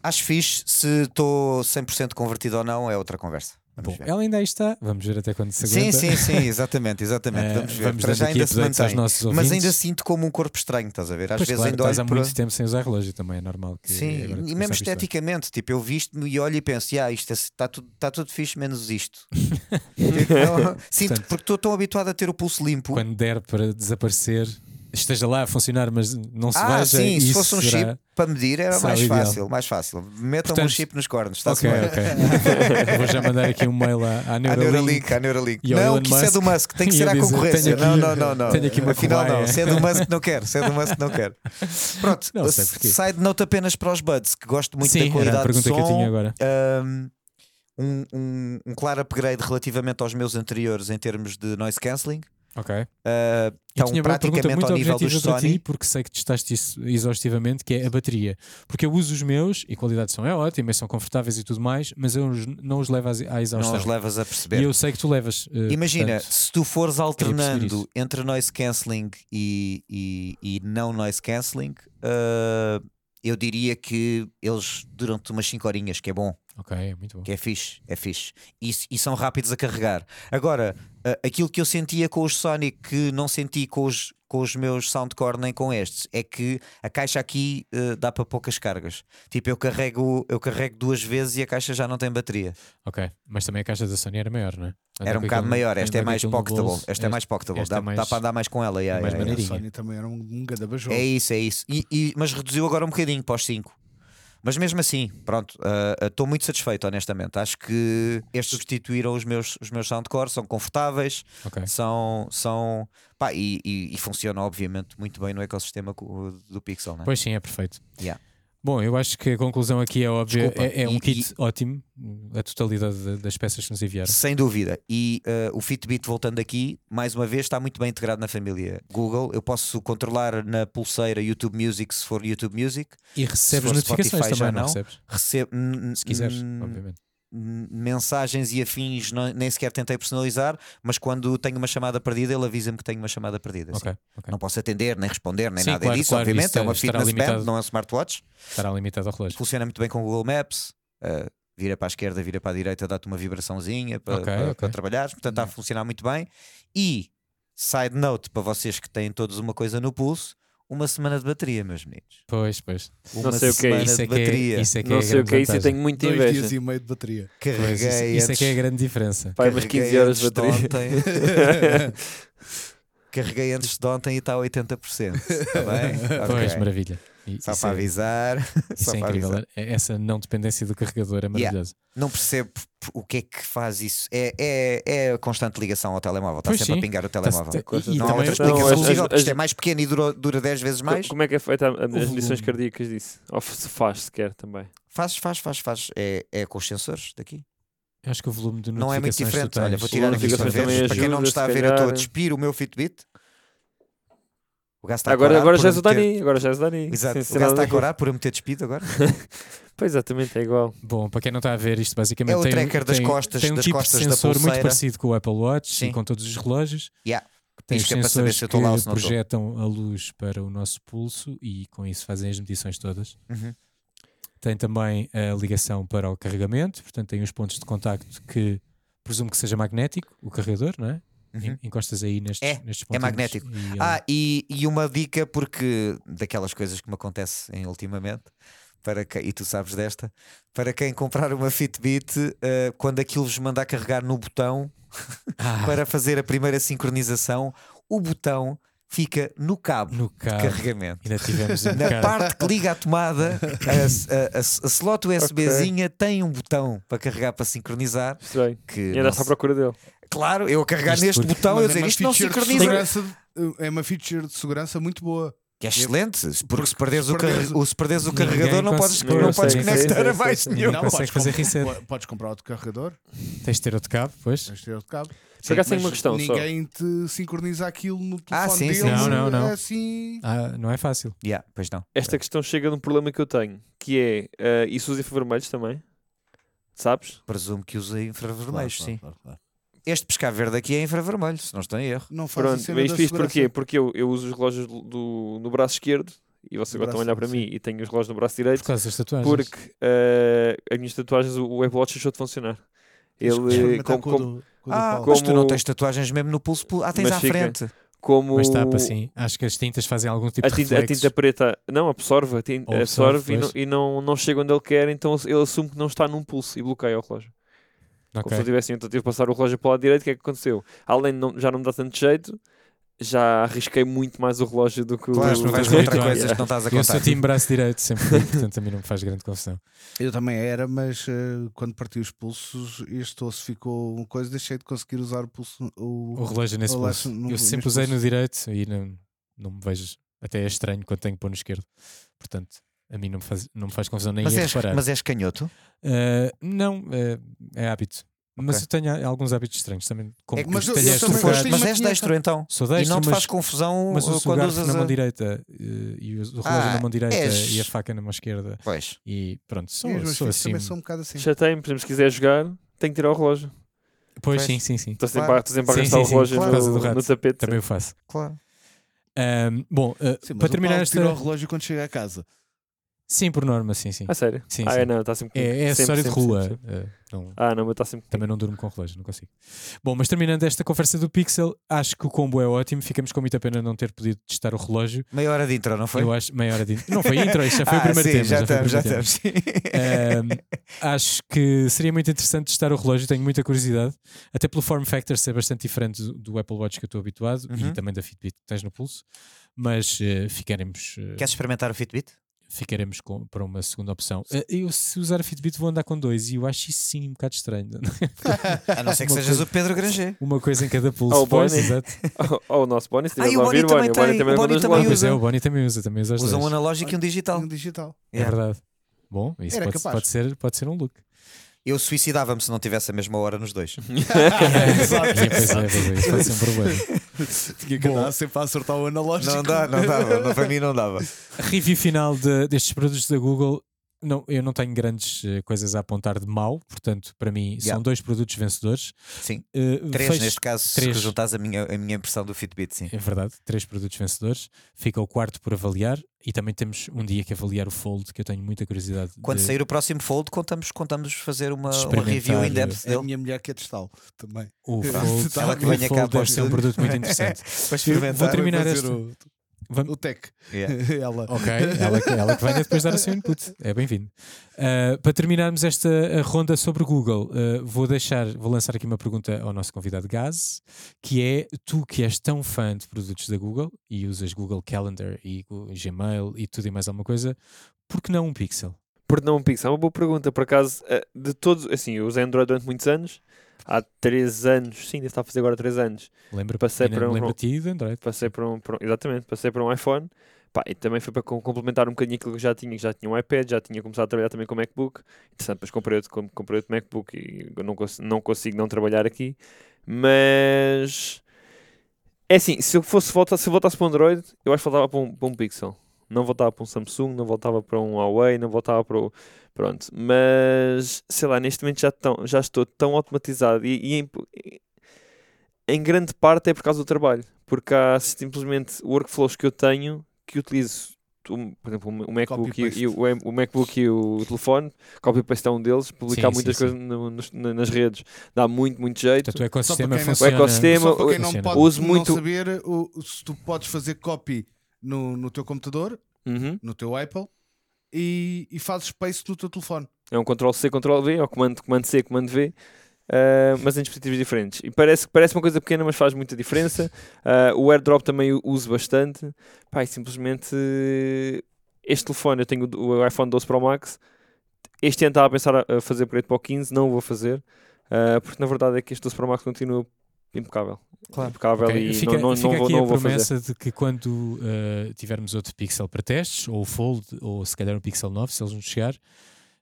Acho fixe, se estou 100% convertido ou não, é outra conversa. Bom, ela ainda aí está, vamos ver até quando se Sim, aguenta. sim, sim, exatamente, exatamente. Eh, Vamos ver. vamos Para já ainda se mantém. Mas ainda sinto como um corpo estranho, estás a ver? Às Pois vezes claro, ainda estás há olho para... muito tempo sem usar relógio também, é normal. Que Sim, e mesmo esteticamente, tipo, eu visto-me e olho e penso, ah, isto está tudo, tá tudo fixe, menos isto. Não- sinto, porque estou tão habituado a ter o pulso limpo. Quando der para desaparecer, esteja lá a funcionar, mas não se ah, veja. sim, se fosse um chip para medir era mais ideal. fácil, mais fácil. Metam um Portanto, chip nos cornos, está-se Ok, bem. ok. Vou já mandar aqui um mail à, à Neuralink. Neuralink, a Neuralink. Não, que isso é do Musk. Tem que ser à concorrência. tenho Não, aqui- não, não, não. tenho aqui uma Afinal, não. Se é do Musk, não quero. Se é do Musk, não quero. Pronto, Não side note apenas para os Buds, que gosto muito Sim, da era qualidade a pergunta de que eu som. tinha agora. Um, um, um claro upgrade relativamente aos meus anteriores em termos de noise cancelling. Ok. Uh, Eu estão tinha uma pergunta praticamente muito ao nível dos objetiva para ti, Sony. porque sei que testaste isso exaustivamente, que é a bateria. Porque eu uso os meus e a qualidade de som é ótima, e são confortáveis e tudo mais, mas eu não os levo à exaustão. Não os levas a e perceber. eu sei que tu levas. eh, Imagina, portanto, se tu fores alternando entre noise cancelling e, e, e não noise cancelling, uh, eu diria que eles duram-te umas 5 horinhas, que é bom. Ok, é muito bom. que é fixe, é fixe. E, e são rápidos a carregar. Agora, a- aquilo que eu sentia com os Sonic que não senti com os, com os meus Soundcore nem com estes, é que a caixa aqui eh, dá para poucas cargas. Tipo, eu carrego, eu carrego duas vezes e a caixa já não tem bateria. Ok, mas também a caixa da Sony era maior, não é? Andar Era um bocado aquilo- maior, esta é mais pocketable. bolso, Esta é mais pocketable, esta dá, é mais- dá para andar mais com ela. yeah, mais yeah, yeah. A. Sony também era um, um bajão. É isso, é isso. E, e- mas reduziu agora um bocadinho para os 5. Mas mesmo assim, pronto, estou muito satisfeito, honestamente. Acho que estes substituíram os meus, os meus soundcore, são confortáveis, Ok. são. são pá, e, e, e funcionam, obviamente, muito bem no ecossistema co- do Pixel. Né? Pois sim, é perfeito. Yeah. Bom, eu acho que a conclusão aqui é óbvia. Desculpa, É, é um e- kit ótimo, a totalidade da- das peças que nos enviaram. Sem dúvida. E eh, o Fitbit, voltando aqui, mais uma vez, está muito bem integrado na família Google. Eu posso controlar na pulseira YouTube Music se for YouTube Music. E recebes notificações Spotify, também, já não não. recebes? Recebo, Se quiseres, obviamente. Mensagens e afins não- nem sequer tentei personalizar, mas quando tenho uma chamada perdida, ele avisa-me que tenho uma chamada perdida. sim. Ok, ok. Não posso atender, nem responder, nem Sim, nada claro, disso, claro, obviamente. isso é uma fitness limitado. band, não é um smartwatch. Estará limitado ao relógio. Funciona muito bem com o Google Maps. uh, vira para a esquerda, vira para a direita, dá-te uma vibraçãozinha para, Ok, para, para trabalhares. Portanto, está a funcionar muito bem. E, side note para vocês que têm todos uma coisa no pulso, uma semana de bateria, meus meninos. Pois, pois. Uma sei o que é semana Isso é de que é, bateria. isso é, que Não é sei o que é isso e tenho muita Dois inveja. dias e meio de bateria. Pois, Carreguei isso, isso é que é a grande diferença. Pai, umas 15 carreguei horas de antes bateria. ontem. Carreguei antes de ontem e está a 80%. Está bem? Pois, Ok. maravilha. E Só para é- avisar. Isso Só é incrível. avisar. É- Essa não dependência do carregador é maravilhosa. Não percebo o que é que faz isso. É, é, é a constante ligação ao telemóvel. Está Pois sempre sim. a pingar o telemóvel. tá- e não há também- outra explicação possível. Isto é mais pequeno e dura, dura 10 vezes mais. Como é que é feita as medições cardíacas disso? Ou se faz sequer também? Faz, faz, faz, faz. É, é com os sensores daqui. Acho que o volume de Não é muito notificações diferente. Olha, vou tirar aqui para notificações ver. Para quem não me está a ver, eu estou a despir o meu Fitbit. O gajo está a Agora, corar agora já és o meter- Dani. Agora já és o Dani. Exato. O gajo está a corar por eu me ter despido agora. Pois exatamente, é igual. Bom, para quem não está a ver, isto basicamente É o tem, um- tracker das tem- costas- tem um das tipo costas de sensor muito parecido com o Apple Watch Sim. e com todos os relógios. Yeah. Tem os para saber sensores se eu estou lá ou que estou. projetam a luz para o nosso pulso e com isso fazem as medições todas. Uhum. Tem também a ligação para o carregamento, portanto tem os pontos de contacto que presumo que seja magnético, o carregador, não é? Uhum. En- Encostas aí nestes, É, nestes é magnético. e Ah, e, e uma dica, porque daquelas coisas que me acontecem ultimamente, para quem, e tu sabes desta, para quem comprar uma Fitbit, eh, quando aquilo vos mandar carregar no botão Ah, para fazer a primeira sincronização, o botão fica no cabo no de cabo. carregamento. Ainda tivemos um Na parte que liga a tomada, a, a, a, a slot USBzinha tem um botão para carregar para sincronizar. Estranho. Que E andaste à procura dele. Claro, eu a carregar Isto neste porque- botão, eu Mas é dizer uma isto não sincroniza. É uma feature de segurança muito boa. Que é excelente, porque, Porque se perderes, se o, perderes- o- se perderes o carregador, não podes, não eu podes conectar a mais nenhum. Não consegue fazer reset. po- Podes comprar outro carregador, Tens de ter outro cabo, pois. tens de ter outro cabo. Por acaso tenho Mas uma questão só. Ninguém te sincroniza aquilo no telefone Ah, sim, dele. sim. Não, não, não. Assim, Ah, não é fácil. Yeah, pois não. Esta questão chega num problema que eu tenho, que é, eh, isso usa infravermelhos também? Sabes? Presumo que usa infravermelhos, Claro, sim. claro, claro, claro. Este pescar verde aqui é infravermelho, se não estou em erro. Não faz Pronto, cena mas isto, isto porquê? Porque eu, eu uso os relógios do, no braço esquerdo e vocês agora estão a olhar para braço, mim e tenho os relógios no braço Por direito causa das tatuagens. porque eh, as minhas tatuagens, o Apple Watch deixou de funcionar. Ele, como, com como, do- com Ah, Paulo. mas tu não Como- tens tatuagens mesmo no pulso. pul- Ah, tens Mas à fica. frente. como Mas tapa, sim. Acho que as tintas fazem algum tipo a de tinta, a reflexo. tinta preta não absorve, a tinta, absorve, absorve, e, não, e não, não chega onde ele quer, então ele assume que não está num pulso e bloqueia o relógio. Como Ok. se eu tivesse tentativo de passar o relógio para o lado direito, o que é que aconteceu? Além de não, já não me dá tanto jeito, já arrisquei muito mais o relógio do que o. Claro, não vais contra coisas que não estás a Eu sou contar. time braço direito, sempre portanto a mim não me faz grande confusão. Eu também era, mas eh, quando parti os pulsos, este osso ficou uma coisa, deixei de conseguir usar o pulso. O, O relógio nesse o pulso. no- Eu sempre usei no pulso. direito e não, não me vejo. Até é estranho quando tenho que pôr no esquerdo. Portanto, a mim não me faz, não me faz confusão nem Mas és, reparar. mas és canhoto? Ah, não, é, é hábito. Mas Ok. eu tenho alguns hábitos estranhos também. Como É que- mas eu- eu também Mas és destro então. Sou E destro, não te mas, faz confusão mas uh, uso o quando garfo usas na mão a... direita eh, e o relógio Ah, na mão direita és- e a faca na mão esquerda. Pois. E pronto, sou, E sou assim. também são um bocado assim. Chatei-me, por exemplo, se quiser jogar, tenho que tirar o relógio. Pois Pois. sim, sim, sim. Sempre, Claro. a, sempre gastar sim, o relógio do no, rato. no tapete. Também o faço. Claro. Ahm, bom, ah, Sim, mas para o terminar esta. tira o relógio quando chega a casa. Sim, por norma, sim, sim. Ah, sério? Sim, ah, sim. é, não, está sempre. É, é acessório de rua. sempre, sempre. eh, não- Ah, não, mas está sempre. Também não durmo com relógio, não consigo. Bom, mas terminando esta conversa do Pixel, acho que o combo é ótimo. Ficamos com muita pena não ter podido testar o relógio. Meia hora de intro, não foi? Eu acho meia hora de. Não foi intro, isto já foi Ah, o primeiro sim, tema. Já estamos, já tema. estamos. Ahm, acho que seria muito interessante testar o relógio, tenho muita curiosidade, até pelo form factor ser bastante diferente do, do Apple Watch que eu estou habituado e Uhum. também da Fitbit que tens no pulso. Mas eh, ficaremos, eh, Queres experimentar o Fitbit? Ficaremos com, para uma segunda opção. Eh, eu, se usar a Fitbit, vou andar com dois e eu acho isso sim um bocado estranho. A não ser que Uma sejas coisa- o Pedro Granger. uma coisa em cada pulso. Oh, o pois, Bonnie. exato. Oh, o nosso Bonnie, se Ah, o ouvir, Bonnie também Bonnie, o Bonnie tem, também o Bonnie também Ah, lojas. pois é, usa. o Bonnie também usa, também usa Usa um analógico e um digital. Um digital. É Yeah. verdade. Bom, isso pode, pode ser, pode ser um look. Eu suicidava-me se não tivesse a mesma hora nos dois. Exato. É, pois é, pois é, isso pode ser um problema. Tinha que andar sempre a acertar o analógico. Não dá, não dava. Não, para mim não dava. A review final de- destes produtos da Google, não, eu não tenho grandes eh, coisas a apontar de mal, portanto, para mim, são Yeah. dois produtos vencedores. Sim. Eh, Três fecho- neste caso, três. se juntares a minha, a minha impressão do Fitbit, sim. É verdade, três produtos vencedores. Fica o quarto por avaliar e também temos um dia que avaliar o Fold, que eu tenho muita curiosidade. Quando de... sair o próximo Fold, contamos, contamos fazer uma, uma review eh, depth A dele. minha mulher quer testá-lo também. o. Fold, o ela que cá Fold deve ser um produto muito interessante. Vou terminar fazer O, Vamos- o tech. Yeah. Ela. Ok, ela, que- ela que venha depois dar o seu input. É bem-vindo. Uh, para terminarmos esta ronda sobre Google, uh, vou deixar, vou lançar aqui uma pergunta ao nosso convidado Gaz, que é tu que és tão fã de produtos da Google e usas Google Calendar e Gmail e tudo e mais alguma coisa, por que não um Pixel? Porque não um Pixel? É uma boa pergunta. Por acaso, eh, de todos, assim, eu usei Android durante muitos anos. Há 3 anos, sim, está a fazer agora 3 anos. Lembra, Passei para um- lembro a ti de Android. Passei para um, para um- exatamente, passei para um iPhone. Pá, e também foi para com- complementar um bocadinho aquilo que já tinha, que já tinha um iPad, já tinha começado a trabalhar também com o MacBook. Interessante, depois comprei outro, com- comprei outro MacBook e não, cons não consigo não trabalhar aqui. Mas é assim, se eu fosse voltar, se eu voltasse para o Android, eu acho que voltava para um, para um Pixel. Não voltava para um Samsung, não voltava para um Huawei, não voltava para o. Pronto. Mas sei lá, neste momento já, tão, já estou tão automatizado e, e em, em grande parte é por causa do trabalho. Porque há simplesmente workflows que eu tenho que utilizo. o- Por exemplo, o MacBook, e, e o, o MacBook e o telefone, copy-paste é um deles, publicar Sim, muitas sim, coisas no- nos- na- nas redes dá muito, muito jeito. Portanto, o ecossistema funciona. O ecossistema- Só para quem não pode Uso não muito- saber, o, se tu podes fazer copy no, no teu computador, Uhum. no teu Apple, e, e fazes space no teu telefone. É um Ctrl-C, Ctrl-V, ou comando, comando C, comando V, ah, mas em dispositivos diferentes. E parece, parece uma coisa pequena, mas faz muita diferença. Ah, o AirDrop também uso bastante. E simplesmente este telefone, eu tenho o iPhone 12 Pro Max. Este ano estava a pensar a- fazer para para o 15, não o vou fazer, ah, porque na verdade é que este 12 Pro Max continua impecável. Claro. Impecável Ok, e Fica, não, não, fica não vou, aqui não a vou fazer. promessa de que quando uh, tivermos outro Pixel para testes, ou o Fold, ou se calhar um Pixel 9, se eles nos chegar, uh,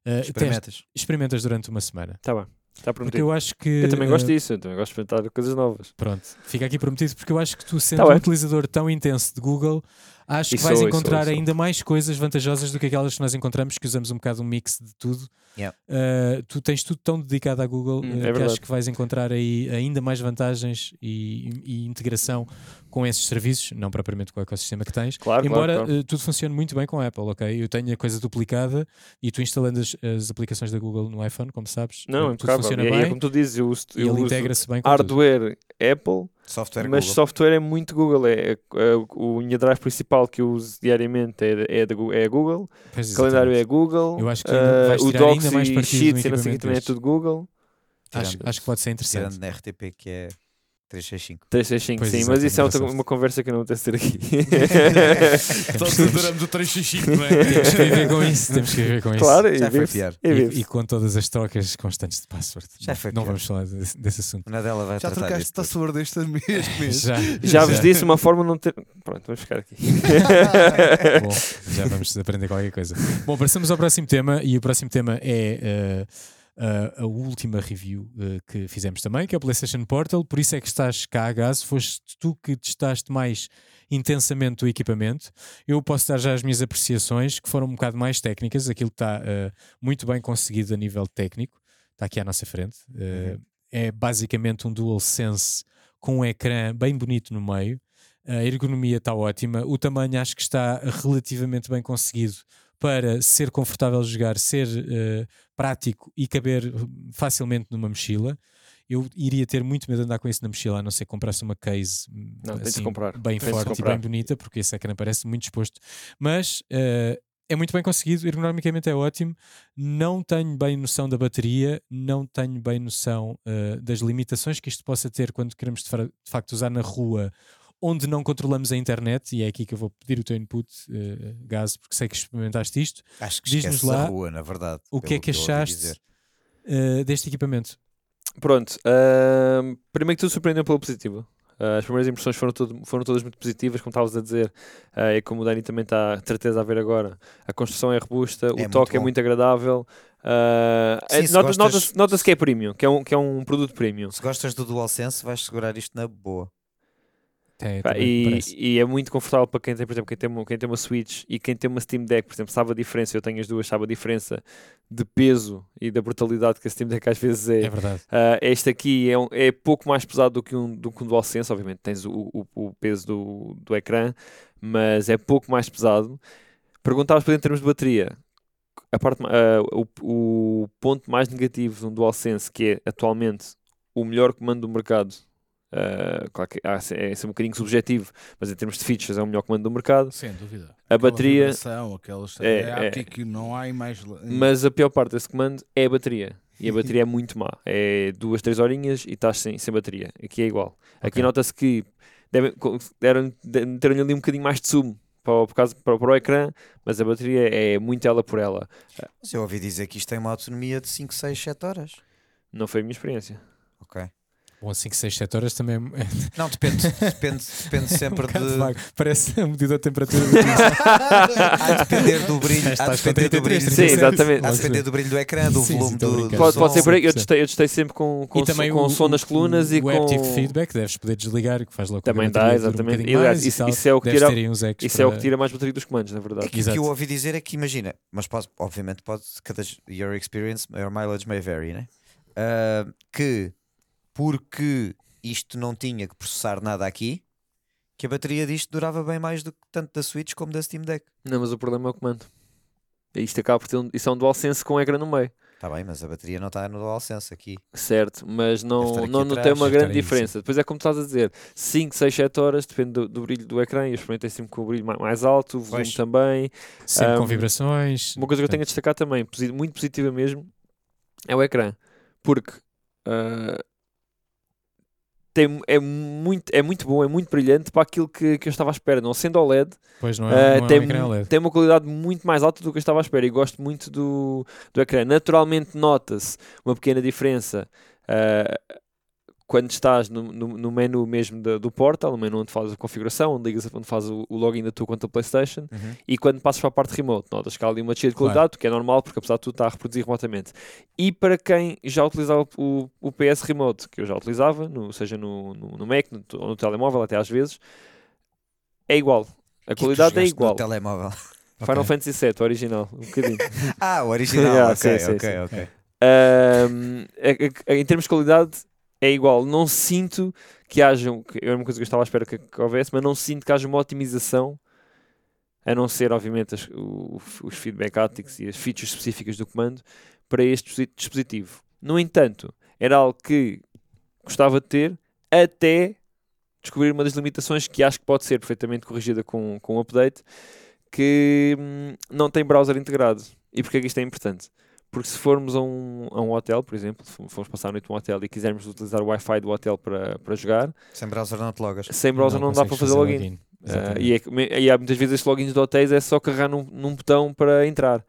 teste- Experimentas. experimentas durante uma semana. Está bem, está Porque prometido. eu acho que. Eu também gosto uh, disso, eu também gosto de experimentar coisas novas. Pronto, fica aqui prometido porque eu acho que tu, sendo Tá um bem. utilizador tão intenso de Google, acho E que vais sou, e encontrar sou, e sou. ainda mais coisas vantajosas do que aquelas que nós encontramos, que usamos um bocado um mix de tudo. Yeah. Uh, tu tens tudo tão dedicado à Google Hum, uh, é que verdade. acho que vais encontrar aí ainda mais vantagens e, e integração com esses serviços, não propriamente com o ecossistema que tens. Claro, Embora claro, claro. uh, tudo funcione muito bem com a Apple, ok? Eu tenho a coisa duplicada e tu instalando as, as aplicações da Google no iPhone, como sabes, Não, tudo impecável. funciona E, e é bem como tu dizes, eu uso, e eu ele integra-se bem com tudo. hardware Apple, Software mas Google. software é muito Google. É, é- o minha drive principal que eu uso diariamente é, é, da é a Google, Pois, o calendário é. Google, Eu acho que vais o Docs ainda mais e Sheets e não sei o que também é tudo Google. Acho, acho que pode ser interessante. Tirando na RTP que é 365. 365, Pois, sim, mas isso é outra, uma conversa que eu não de ter aqui. Só adoramos o 365, não é? Temos que viver com isso, temos que viver com isso. claro, e Já foi pior. e E, e com todas as trocas constantes de password. Já Não- foi não pior. vamos falar desse, desse assunto. Uma dela vai Já tratar trocaste disso tudo. password este mês, mês. Já, Já vos disse uma forma de não ter. Pronto, vamos ficar aqui. Bom, já vamos aprender qualquer coisa. Bom, passamos ao próximo tema e o próximo tema é eh, a- a última review eh, que fizemos também, que é o PlayStation Portal. Por isso é que estás cá, Gás. Foste tu que testaste mais intensamente o equipamento. Eu posso dar já as minhas apreciações, que foram um bocado mais técnicas. Aquilo está eh, muito bem conseguido a nível técnico. Está aqui à nossa frente. Eh, É basicamente um DualSense com um ecrã bem bonito no meio. A ergonomia está ótima. O tamanho acho que está relativamente bem conseguido para ser confortável de jogar, ser eh, prático e caber facilmente numa mochila. Eu iria ter muito medo de andar com isso na mochila, a não ser que comprasse uma case hum, Não, assim, bem de forte e bem bonita, porque esse ecrã parece muito exposto. Mas eh, é muito bem conseguido, ergonomicamente é ótimo. Não tenho bem noção da bateria, não tenho bem noção eh, das limitações que isto possa ter quando queremos de, de facto usar na rua onde não controlamos a internet, e é aqui que eu vou pedir o teu input, eh, Gás, porque sei que experimentaste isto. Acho que Diz-nos lá a rua, na verdade. O que é pelo que ouvi achaste eh, deste equipamento? Pronto, ahm, primeiro que tudo surpreendeu pela positiva. Ah, as primeiras impressões foram, todo- foram todas muito positivas, como estavas a dizer, ah, é como o Dani também está certeza a ver agora. A construção é robusta, o muito toque é muito agradável. é- nota- gostas- Nota-se nota-se que é premium, que é um, que é um produto premium. Se gostas do DualSense, vais segurar isto na boa. É, Pá, e, e é muito confortável para quem tem, por exemplo, quem tem, uma, quem tem uma Switch e quem tem uma Steam Deck, por exemplo, sabe a diferença, eu tenho as duas, sabe a diferença de peso e da brutalidade que a Steam Deck às vezes é. É verdade. Ah, este aqui é, um- é pouco mais pesado do que um, do que um DualSense, obviamente tens o, o, o peso do, do ecrã, mas é pouco mais pesado. Perguntavas para em termos de bateria, a parte, ah, o, o ponto mais negativo de um DualSense, que é atualmente o melhor comando do mercado, ah, claro que há- é, é um bocadinho subjetivo, mas em termos de features é o melhor comando do mercado. Sem dúvida. A Aquela bateria- aquelas É, é, é. áptico, não há mais. Mas a pior parte desse comando é a bateria. E a bateria é muito má. É duas, três horinhas e estás sem, sem bateria. Aqui é igual. Aqui Ok. nota-se que devem, deram, de- meteram ali um bocadinho mais de sumo para, o- por causa, para, para o ecrã, mas a bateria é muito ela por ela. Mas eu ouvi dizer que isto tem uma autonomia de 5, 6, 7 horas. Não foi a minha experiência. Ok. Bom, 5, 6, 7 horas também é um Não, depende, depende, depende sempre bocado de. vago. Parece a medida da temperatura. Há de depender do brilho. Há de Estás com depender do 33, brilho. Sim, exatamente. Há de depender do brilho do ecrã, do Sim, sim, volume a do, do Pode, som. pode ser por aí. Eu sim. testei, eu testei sempre com, com, e também com o, som nas o- colunas o, e o com. Aptive Feedback, deves poder desligar, que faz logo a Também dá, dure um exatamente. bocadinho E, aliás, e isso, isso é o que tira, isso é o que para- tira mais bateria dos comandos, na verdade. Que o que eu ouvi dizer é que imagina, mas pode- obviamente pode, cada your experience, your mileage may vary, né? Ah, que porque isto não tinha que processar nada aqui, que a bateria disto durava bem mais do que tanto da Switch como da Steam Deck. Não, mas o problema é o comando. Isto acaba por ter um, isso é um DualSense com ecrã no meio. Está bem, mas a bateria não está no DualSense aqui. Certo, mas não, não atrás, notei uma grande diferença. Depois é como estás a dizer, 5, 6, 7 horas, depende do, do brilho do ecrã. Eu experimentei sempre com o brilho ma- mais alto, o volume Pois. também. Sempre com Ahm, vibrações. Uma coisa que eu tenho a destacar também, muito positiva mesmo, é o ecrã. Porque ah, tem, é, muito, é muito bom, é muito brilhante para aquilo que, que eu estava à espera. Não sendo OLED, Pois não é, não é tem, um ecrã OLED. tem uma qualidade muito mais alta do que eu estava à espera e gosto muito do, do ecrã. Naturalmente nota-se uma pequena diferença ah, quando estás no, no, no menu mesmo da- do portal, no menu onde fazes a configuração, onde, ligas, onde fazes o, o login da tua conta PlayStation e quando passas para a parte remote, notas que há ali uma descida de Claro. qualidade, o que é normal porque apesar de tudo está a reproduzir remotamente. E para quem já utilizava o, o PS Remote, que eu já utilizava, no, seja no, no, Mac ou no telemóvel até às vezes, é igual. A Que que qualidade é igual. telemóvel. Final Ok. Fantasy VII, original, um bocadinho. Ah, o original. Yeah, ok, sim, ok, sim. ok. Ahm, a- a- em termos de qualidade é igual. Não sinto que haja, era uma coisa que eu estava à espera que, que houvesse, mas não sinto que haja uma otimização, a não ser, obviamente, as- o- os feedback haptics e as features específicas do comando para este disposi- dispositivo. No entanto, era algo que gostava de ter até descobrir uma das limitações que acho que pode ser perfeitamente corrigida com, com um update, que hum, não tem browser integrado. E porquê que isto é importante? Porque se formos a um, a um hotel, por exemplo, se formos passar a noite num hotel e quisermos utilizar o Wi-Fi do hotel para, para jogar, Sem browser não te logas. sem browser não, dá para consegues fazer login. Ah, Exatamente. e, é, e há muitas vezes estes logins de hotéis é só carregar num, num botão para entrar.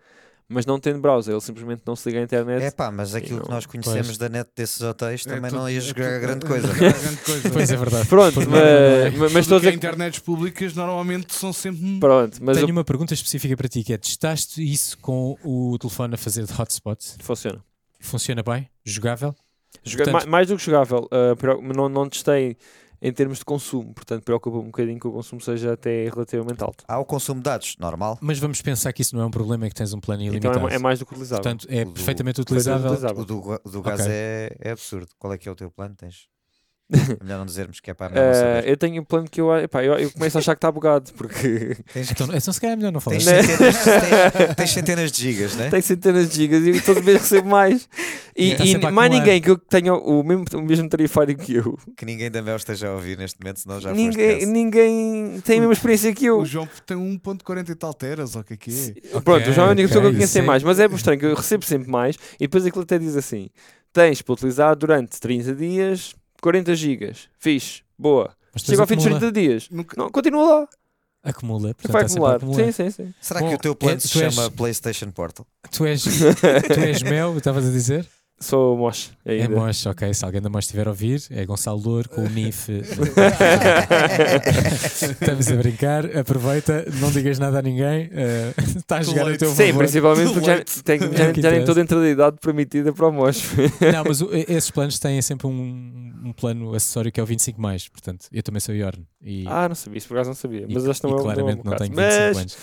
Mas não tendo browser, ele simplesmente não se liga à internet. É pá, mas aquilo não- que nós conhecemos Pois. da net desses hotéis também É tudo- não ia é jogar tudo- grande coisa. é grande coisa. Pois é verdade. Pronto, Pois mas, é. mas, mas Tudo estou a que é dizer que- internets públicas normalmente são sempre. Pronto, mas Tenho eu- uma pergunta específica para ti, que é, testaste isso com o telefone a fazer de hotspot? funciona. Funciona bem? Jogável? Joga- Portanto- ma- mais do que jogável, preo- não, não testei em termos de consumo, portanto preocupa um bocadinho que o consumo seja até relativamente alto. Há o consumo de dados, normal. Mas vamos pensar que isso não é um problema, é que tens um plano Então ilimitado. é, ma- é mais do que utilizável. Portanto, é do- perfeitamente utilizável. utilizável. O do, o do gás Ok. é, é absurdo. Qual é que é o teu plano? Tens É melhor não dizermos que é para saber. eu tenho um plano que eu, epá, eu, eu começo a achar que está bugado porque Tens, Então, então se calhar é melhor não falar. tens, Né? centenas, tens- tens centenas de gigas, né? tem centenas de gigas e todo mês recebo mais. E, e a mais ninguém que eu tenha o mesmo, o mesmo tarifário que eu. Que ninguém da Mel esteja a ouvir neste momento, senão já Ninguém, ninguém tem a mesma experiência que eu. O João tem 1.40 e tal teras, ou o que é que é? Pronto, o João é a única pessoa que eu conheço é- mais, mas é estranho que eu recebo sempre mais e depois aquilo até diz assim: tens para utilizar durante 30 dias 40 gigas. Fixe, boa. Mas Chega ao fim dos acumula. 30 dias. Nunca... Não, continua lá. Acumula, portanto Vai a acumular. acumular. Sim, sim, sim. Será Bom, que o teu plano é- se tu és- chama PlayStation Portal? Tu és, tu és Mel, estavas a dizer? Sou moche É ainda. Mosh, ok. Se alguém da Mosh estiver a ouvir, é Gonçalo Louro com o NIF. Estamos a brincar. Aproveita, não digas nada a ninguém. eh, Está a jogar o teu Sim, favor. principalmente porque já, tem, já, É já nem interessa. estou dentro da idade permitida para o moche. Não, mas o- esses planos têm sempre um, um plano acessório que é o 25. Mais, portanto, eu também sou Yorn. E, Ah, não sabia, isso por acaso não sabia. e- Mas acho que não é, claramente não, é não tenho caso. 25 Mas anos.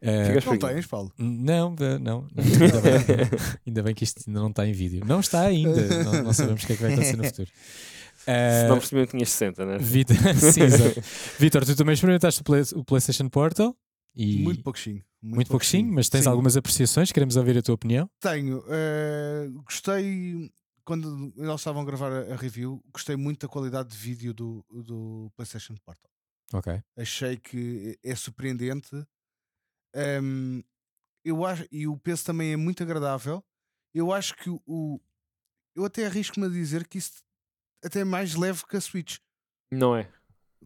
Eh, Ficas Não tens, Paulo. Não, não, não, ainda, bem, ainda bem que isto ainda não está em vídeo. Não está ainda, não, não sabemos o que é que vai acontecer no futuro. Se Eh, não percebi, eu tinha 60, né? Vitor, sim, exato. Vitor, tu também experimentaste o, Play- o PlayStation Portal e Muito pouquinho. Muito, muito pouquinho, mas tens Sim. algumas apreciações, queremos ouvir a tua opinião. Tenho. eh, gostei. Quando eles estavam a gravar a, a review, gostei muito da qualidade de vídeo do, do PlayStation Portal. Ok. Achei que é surpreendente. Ehm, eu acho, e o peso também é muito agradável. Eu acho que o. o- eu até arrisco-me a dizer que isso até é mais leve que a Switch. Não é.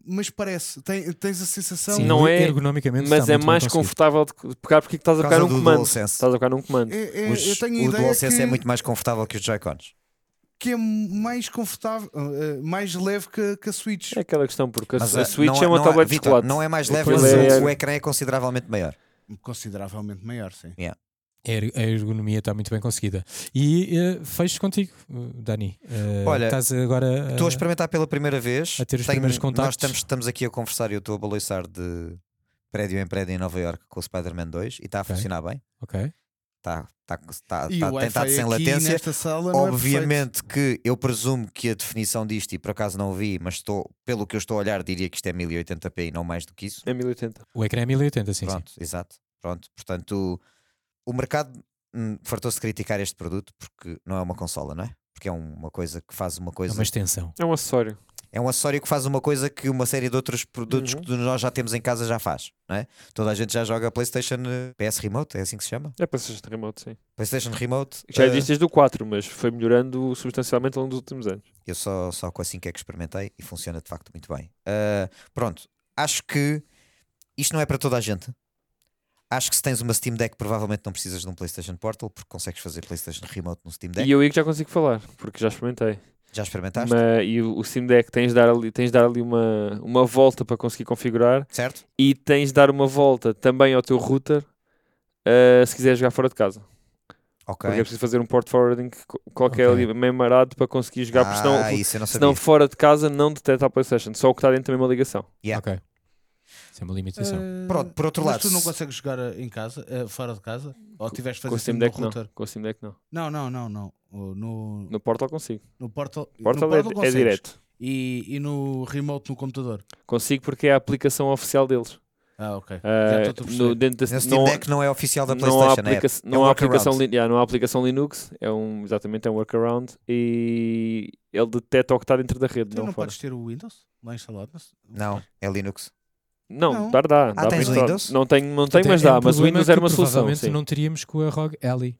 Mas parece, tem- tens a sensação. Sim, não é, ergonomicamente Mas é mais confortável de pegar porque estás a pegar do comando. Estás a pegar num comando. É- é- Os- eu tenho a o ideia DualSense que, é muito mais confortável que os Joy-Cons. que é mais confortável, eh, mais leve que, que a Switch. É aquela questão, porque a, Mas a a- Switch não é uma não tablet de Vitor, chocolate. Não é mais leve, mas é- o, o ecrã é consideravelmente maior. Consideravelmente maior, sim. A er- a ergonomia está muito bem conseguida. E eh, fecho contigo, Dani. Eh, Olha, estás agora Estou a experimentar pela primeira vez. a ter os Tenho- primeiros Nós contactos. estamos, estamos aqui a conversar e eu estou a baloiçar de prédio em prédio em Nova York com o Spider-Man 2 e está a Ok. funcionar bem. Ok. Está, está, E está o tentado sem latência. nesta sala não é Obviamente que eu presumo que a definição disto, e por acaso não vi, mas estou, pelo que eu estou a olhar, diria que isto é 1080p e não mais do que isso. É 1080. O ecrã é 1080, sim, sim. Pronto, exato. Pronto. Portanto, o, o mercado hum, fartou-se de criticar este produto porque não é uma consola, não é? Porque é uma coisa que faz uma É coisa. uma extensão. É um acessório. É um acessório que faz uma coisa que uma série de outros produtos Uhum. que nós já temos em casa já faz, não é? Toda a gente já joga PlayStation eh, PS Remote, é assim que se chama? É ser remote, sim. PlayStation Remote. Já eh, existe desde o 4, mas foi melhorando substancialmente ao longo dos últimos anos. Eu só, só com assim que é que experimentei e funciona de facto muito bem. Uh, pronto, acho que isto não é para toda a gente. Acho que se tens uma Steam Deck, provavelmente não precisas de um PlayStation Portal, porque consegues fazer PlayStation Remote no Steam Deck. E eu aí que já consigo falar, porque já experimentei. Já experimentaste? Mas, e o, Steam Deck tens de dar ali, tens de dar ali uma, uma volta para conseguir configurar Certo? e tens de dar uma volta também ao teu router uh, se quiseres jogar fora de casa. Ok. Porque é preciso fazer um port forwarding qualquer Ok. ali meio marado para conseguir jogar, porque senão, ah, isso eu não sabia. senão fora de casa não detecta a PlayStation, só o que está dentro da mesma ligação. Yeah. Ok. Isso é uma limitação. Eh, Pronto, por outro mas lado, tu não se- consegues jogar eh, em casa, eh, fora de casa? Ou tiveste de Com o fazer assim no Deck não. router? Com o Steam Deck não. Não, não, não, não. No, No Portal consigo. no Portal, Portal, no é, Portal é consegues. direto. E, e no remote no computador? Consigo porque é a aplicação oficial deles. Ah, ok. Uh, no, dentro da, Steam não, Deck não é oficial da não há, PlayStation, é, aplica é não, um há aplicação yeah, não há aplicação Linux, é um, exatamente é um workaround e ele detecta o que está dentro da rede, Tu não, não fora. podes ter o Windows lá instalado? Não, é Linux. Não, Não. dar dá. dá Ah, para tens. Windows? Não tenho, não tenho Portanto, mas é dá. um mas o Windows era uma solução. provavelmente Sim. não teríamos com a ROG Ally.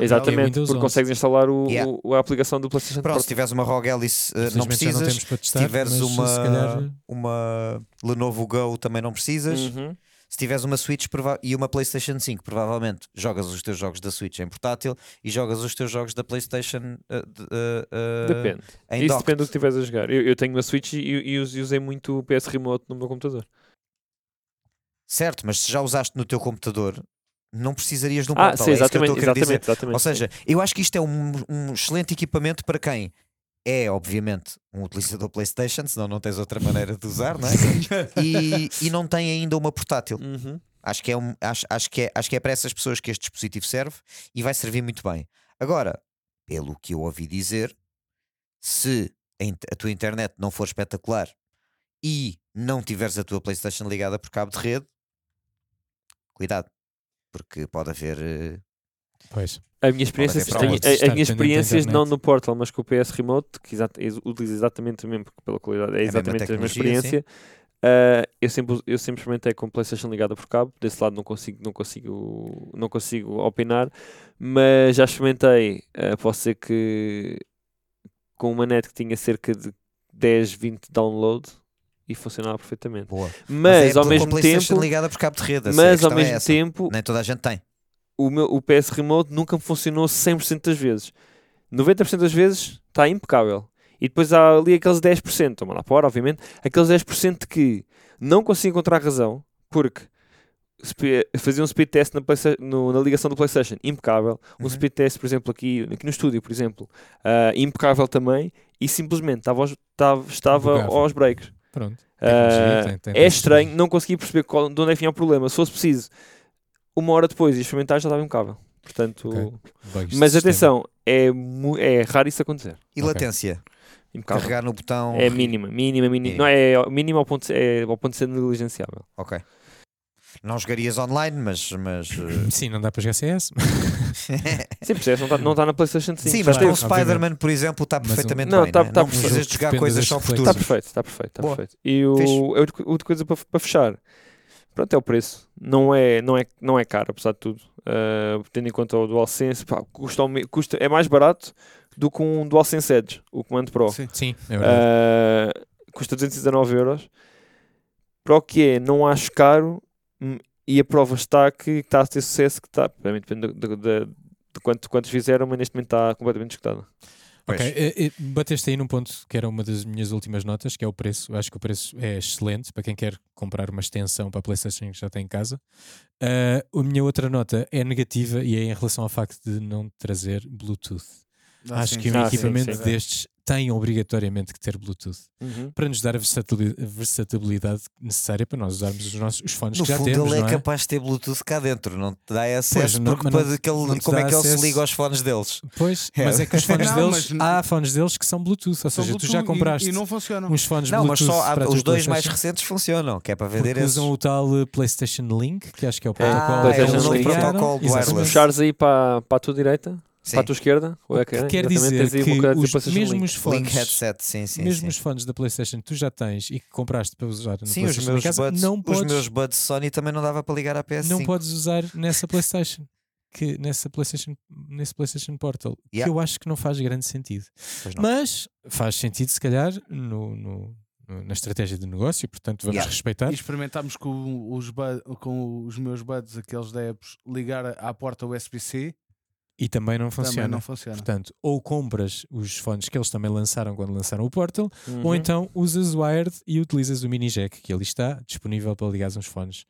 Exatamente, porque 11. consegues instalar o, Yeah. o- a aplicação do PlayStation Pronto, se tiveres uma ROG Alice, eh, não não precisas. temos para Se testar, tiveres uma, se calhar uma Lenovo Go, também não precisas. Uhum. Se tiveres uma Switch prova- e uma PlayStation 5, provavelmente jogas os teus jogos da Switch em portátil e jogas os teus jogos da PlayStation eh, eh, eh, Depende. em Isso dock. depende do que estiveres a jogar. Eu, eu tenho uma Switch e, e usei muito o PS Remote no meu computador. Certo, mas se já usaste no teu computador, não precisarias de um Ah, portal. sim, é isso que eu exatamente, dizer. exatamente, exatamente. Ou seja, eu acho que isto é um, um excelente equipamento para quem é, obviamente, um utilizador PlayStation, senão não tens outra maneira de usar, não é? E, e não tem ainda uma portátil. Uhum. Acho que, é um, acho, acho, que é, acho que é para essas pessoas que este dispositivo serve e vai servir muito bem. Agora, pelo que eu ouvi dizer, se a tua internet não for espetacular e não tiveres a tua PlayStation ligada por cabo de rede, cuidado, porque pode haver. eh, Pois. A minha experiência, a, a- a minha experiências não no Portal, mas com o PS Remote, que exa- ex- utiliza exatamente o mesmo, porque pela qualidade, é mesma exatamente a mesma tecnologia, sim. experiência. Ah, eu, sempre, eu sempre experimentei com PlayStation ligada por cabo, desse lado não consigo, não consigo, não consigo opinar, mas já experimentei, ah, posso dizer que com uma net que tinha cerca de 10, 20 download e funcionava perfeitamente. boa. Mas, é ao mesmo tempo, ligada por cabo de rede. a mas ao é mesmo essa. tempo, Nem toda a gente tem. o, meu, o PS Remote nunca me funcionou 100% das vezes. 90% das vezes está impecável. E depois há ali aqueles 10%, toma lá fora, obviamente, aqueles 10% que não consigo encontrar razão, porque fazia um speed test na, no- na ligação do PlayStation, impecável. Um Uhum. speed test, por exemplo, aqui, aqui no estúdio, por exemplo, ah, impecável também, e simplesmente estava aos, estava, estava aos breaks. Pronto. Ah, Tecnologia tem- tem é estranho, não consegui perceber qual, de onde é que vinha o problema. Se fosse preciso, uma hora depois de experimentar, já estava impecável. Portanto, Ok. Bugs de mas sistema. atenção, é, é raro isso acontecer. E Ok. latência? Impecável. Carregar no botão. É mínima, mínima, mínima. Mínima. Não, é mínima ao ponto, de- é ao ponto de ser negligenciável. Ok. Não jogarias online, mas. mas eh, Sim, não dá para jogar CS. Sim, percebes? Não está não tá na PlayStation 5. Sim, mas claro, com o. Spider-Man, por exemplo, está Mas perfeitamente Não, bem. tá- né? tá não perfeito. precisas de jogar coisas só por. Está perfeito, está perfeito, está perfeito. E o, a outra, coisa para, para fechar. Pronto, é o preço. Não é, não é, não é caro, apesar de tudo. Ah, tendo em conta o DualSense, pá, custa, custa, é mais barato do que um DualSense Edge, o Comando Pro. Sim. Sim, é verdade. Ah, custa 219 euros. Para o que é, não acho caro e a prova está que está a ter sucesso, que está, obviamente depende de, de, de, de quanto, quantos fizeram, mas neste momento está completamente esgotada. Pois. Ok, eh, eh, bateste aí num ponto que era uma das minhas últimas notas, que é o preço. Eu acho que o preço é excelente para quem quer comprar uma extensão para a PlayStation que já tem em casa. Ah, a minha outra nota é negativa e é em relação ao facto de não trazer Bluetooth. Ah, acho sim, que um Ah, sim, equipamento sim. destes tem obrigatoriamente que ter Bluetooth para nos dar a versatili- a versatilidade necessária para nós usarmos os nossos os fones No que já fundo, temos. ele não é é? capaz de ter Bluetooth cá dentro, não te dá acesso. não- porque mas não- para que ele- não como é que ele se liga aos fones deles? Pois, É. mas é que os fones Não, deles, mas- há fones deles que são Bluetooth, ou São seja, tu já Bluetooth e- compraste E, não funcionam. uns fones Não, mas Bluetooth só há- para a tua os dois mais recentes funcionam, que é para vender porque esses. usam o tal eh, PlayStation Link, que acho que é o É, protocolo ah, é um protocolo do Exatamente. wireless. Puxares aí para, para a tua direita, Sim. para a tua esquerda, ou é Que que quer dizer que os Link. mesmos fones, Link headset, sim, sim. mesmo sim. os fones da PlayStation que tu já tens e que compraste para usar no Sim, os PlayStation meus, em casa, buds, não os podes, meus buds Sony também não dava para ligar à PS5. não podes usar nessa PlayStation. Que nessa PlayStation, nesse PlayStation Portal, Yeah. que eu acho que não faz grande sentido. Mas faz sentido, se calhar, no, no- na estratégia de negócio, portanto, vamos Yeah. respeitar. E experimentámos com os, com os meus buds, aqueles da apps, ligar à porta USB-C, E também não também funciona. não funciona. Portanto, ou compras os fones que eles também lançaram quando lançaram o Portal, ou Uhum. então usas o Wired e utilizas o mini jack, que ali está disponível para ligar uns fones,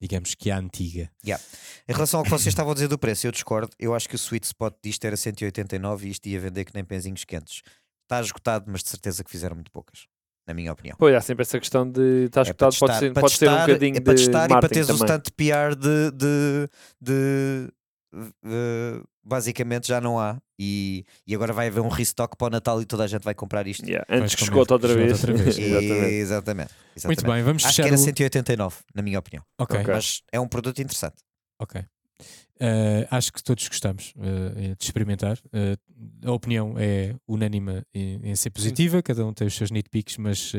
digamos que à antiga. Em relação ao que vocês estavam a dizer do preço, eu discordo. Eu acho que o sweet spot disto era 189 e isto ia vender que nem penzinhos quentes. Está esgotado, mas de certeza que fizeram muito poucas, na minha opinião. Pois, há sempre essa questão de estar É escutado, pode testar- ser, pode ser um testar- bocadinho é para de testar e para marketing teres o também. stand PR de, de, de- basicamente já não há e, e agora vai haver um restock para o Natal e toda a gente vai comprar isto Yeah, Antes que esgote outra vez. outra vez. E- Exatamente. exatamente, Muito bem, vamos acho que era o... 189 na minha opinião Ok, Ok. mas é um produto interessante ok. Eh, acho que todos gostamos eh, de experimentar. Eh, a opinião é unânime em, em ser positiva, cada um tem os seus nitpicks, mas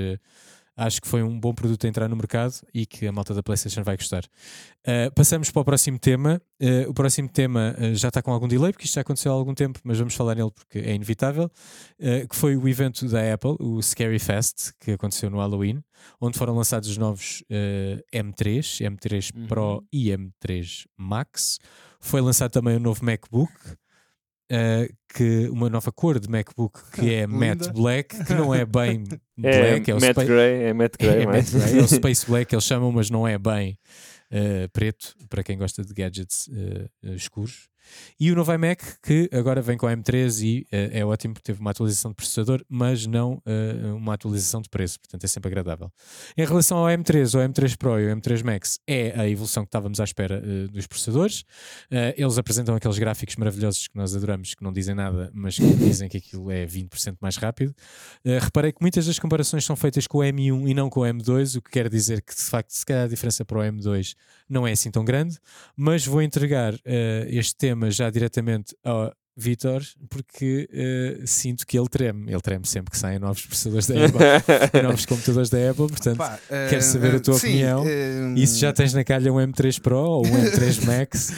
acho que foi um bom produto a entrar no mercado e que a malta da PlayStation vai gostar. Eh, passamos para o próximo tema. Eh, o próximo tema eh, já está com algum delay, porque isto já aconteceu há algum tempo, mas vamos falar nele porque é inevitável. que foi o evento da Apple, o Scary Fest, que aconteceu no Halloween, onde foram lançados os novos eh, M3, M3 Uhum. Pro e M3 Max. Foi lançado também o novo MacBook. Eh, que uma nova cor de MacBook que é Linda. matte black, que não é bem É, black, é o Matt spa- Gray, é Matt Gray, é, mas- matte grey, é o Space Black, eles chamam, mas não é bem eh, preto, para quem gosta de gadgets eh, escuros. E o novo iMac, que agora vem com o M3 e eh, é ótimo porque teve uma atualização de processador, mas não eh, uma atualização de preço, portanto é sempre agradável. Em relação ao M3, o M3 Pro e o M3 Max, é a evolução que estávamos à espera eh, dos processadores. Eles apresentam aqueles gráficos maravilhosos que nós adoramos, que não dizem nada, mas que dizem que aquilo é 20% mais rápido. Uh, reparei que muitas das comparações são feitas com o M1 e não com o M2, o que quer dizer que, de facto, se calhar a diferença para o M2 não é assim tão grande, mas vou entregar uh, este tema já diretamente ao Vitor, porque uh, sinto que ele treme. Ele treme sempre que saem novos processadores da Apple, novos computadores da Apple, portanto, Pá, quero eh, saber a tua sim, opinião. eh, e se já tens na calha um M3 Pro ou um M3 Max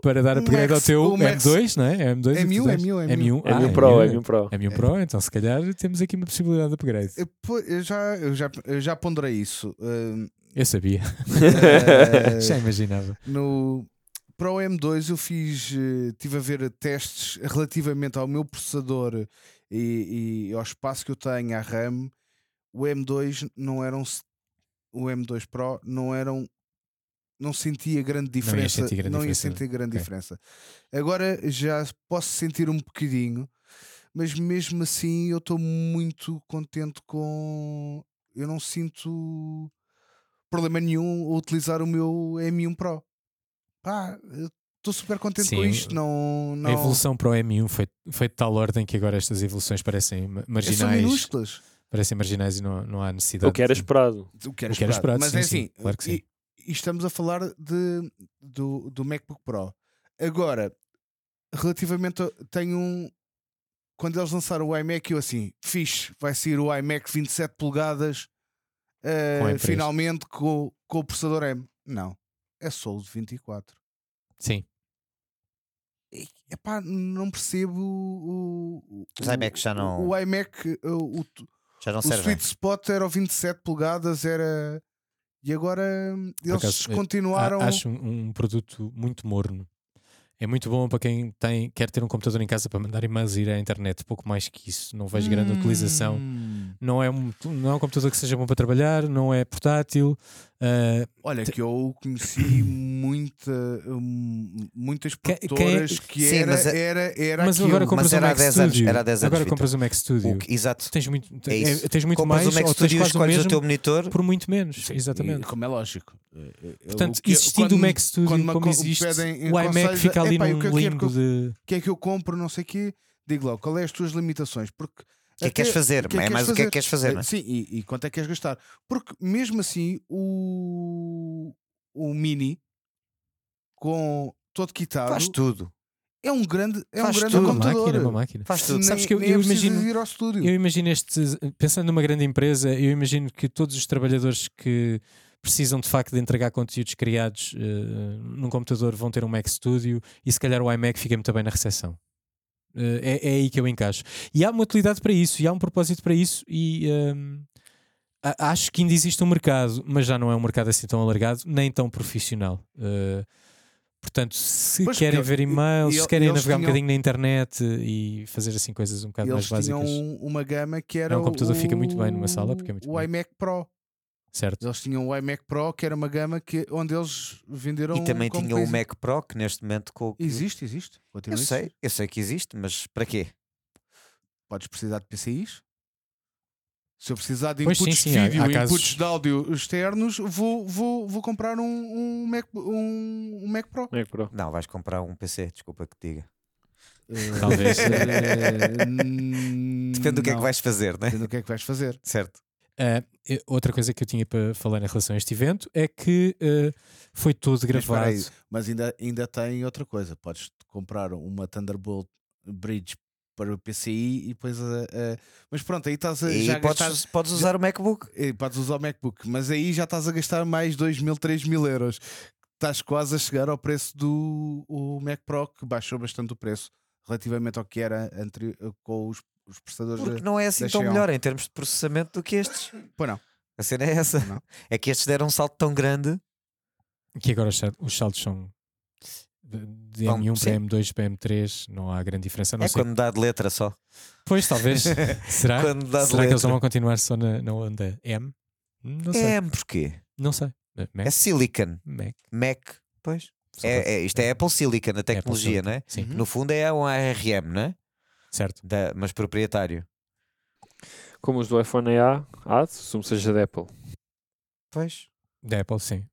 para dar upgrade ao Max- teu o Max- M2, não é? É M2 M1, que tu tens? M1, M1, É ah, M1 Pro, é M1. M1 Pro. M1 Pro, então se calhar temos aqui uma possibilidade de upgrade. eu, já, eu, já, eu já ponderei isso. eh, Eu sabia, eh, já imaginava. no, para o M2 eu fiz, eh, tive a ver testes relativamente ao meu processador e, e ao espaço que eu tenho à RAM. O M2 não era um, o M2 Pro não eram não sentia grande diferença, sentir grande não ia diferença. sentir grande Ok. diferença. Agora já posso sentir um bocadinho, mas mesmo assim eu estou muito contente com. Eu não sinto problema nenhum a utilizar o meu M1 Pro. Pá, estou super contente com Sim, isto. Não, não... A evolução para o M1 foi, foi de tal ordem que agora estas evoluções parecem São marginais. minúsculas. Parecem marginais e não, não há necessidade. O que era de- esperado. O que era O que era esperado. Mas sim, é sim, assim, claro que sim. E, e estamos a falar de, do, do MacBook Pro. Agora, relativamente a, tenho um. Quando eles lançaram o iMac, eu assim, fixe, vai sair o iMac 27 polegadas eh, Com M3. finalmente com, com o processador M. Não, é só o de 24. Sim, E, Epá, não percebo o, o, Os iMacs já não- O iMac, o, o, Já não o sweet spot era o 27 polegadas, era. E agora eles acaso, eh, continuaram. Acho um, um produto muito morno. É muito bom para quem tem, quer ter um computador em casa para mandar e-mails e ir à internet. Pouco mais que isso. Não vejo grande utilização. Hum. Não é, um, não é um computador que seja bom para trabalhar, não é portátil. Ah, Olha, que eu conheci muita, muitas Que- produtoras que, Sim, era, mas é- era, era mas aquilo. agora compras Mas um era há Mac 10 anos, Studio. era há 10 anos, agora compras um Mac Studio. O que- exato. Tens muito, É é- tens muito Compras mais o Mac ou tens Studio e quase o escolhes o mesmo teu monitor. por muito menos. Sim, Exatamente. e como é lógico. Portanto, O que- existindo quando- o Mac Studio quando me como existe, pedem em o iMac fica ali "Epá, e o num que é que limbo eu- de. O que é que eu compro, não sei o quê, digo logo, qual é as tuas limitações? Porque O que é que queres fazer? que é que é mais queres o que é que queres fazer, não é? Sim, e, e quanto é que queres gastar? Porque mesmo assim, o, o Mini, com todo quitado, Faz tudo. é um grande, é Faz um grande tudo. Uma computador. máquina, uma máquina. Faz tudo. Nem, Sabes que eu- eu é preciso imagino- ir ao estúdio. Eu imagino este, pensando numa grande empresa, eu imagino que todos os trabalhadores que precisam de facto de entregar conteúdos criados eh, num computador vão ter um Mac Studio e se calhar o iMac fica muito bem na recepção. Eh, é, é aí que eu encaixo. E há uma utilidade para isso, e há um propósito para isso, e ehm, a- acho que ainda existe um mercado, mas já não é um mercado assim tão alargado, nem tão profissional. Eh, portanto, se Pois, querem ver e-mails, se querem eles navegar um tinham- bocadinho na internet e fazer assim coisas um bocado Eles mais tinham básicas. um- uma gama que era um computador o, fica muito bem numa sala, porque é muito o bom. iMac Pro. Certo. Eles tinham o iMac Pro, que era uma gama que, onde eles venderam. E também tinha o. Mac Pro, que neste momento com Existe, existe. Eu sei, eu sei que existe, mas para quê? Podes precisar de PCIs. Se eu precisar de Pois sim, inputs sim, de vídeo há e casos- inputs de áudio externos, vou, vou, vou comprar um, um, Mac, um, um Mac Pro. Mac Pro. Não, vais comprar um PC, desculpa que te diga. Eh, Talvez. eh, Depende do que é que não. vais fazer, né? Depende do que é que vais fazer. Certo. Eh, outra coisa que eu tinha para falar em relação a este evento é que eh, foi todo Mas espera gravado. aí, Mas ainda, ainda tem outra coisa. Podes comprar uma Thunderbolt Bridge para o PCI e depois a, a- Mas pronto, aí estás a E já podes, gastar- podes usar o MacBook. Podes usar o MacBook, mas aí já estás a gastar mais 2 mil, 3 mil euros. Estás quase a chegar ao preço do o Mac Pro, que baixou bastante o preço relativamente ao que era anteri- com os, os processadores. Porque não é assim tão Xeon. melhor em termos de processamento do que estes. Pois não. A cena é essa. Não. É que estes deram um salto tão grande. Que agora os sal- os saltos são de, Bom, M1 para sim. M2 para M3, não há grande diferença. Não É sei. quando dá de letra só. Pois, talvez. Será? Quando dá de Será que eles letra. vão continuar só na, na onda M? Não sei. É M porquê? Não sei. Mac? É Silicon. Mac. Mac. Pois. É, é- isto é Apple Silicon, a tecnologia, Silicon. não é? Sim. No fundo é um ARM, não é? Certo. Da- mas proprietário. Como os do iPhone é A, A, assumo seja da Apple. Pois. Da Apple, sim.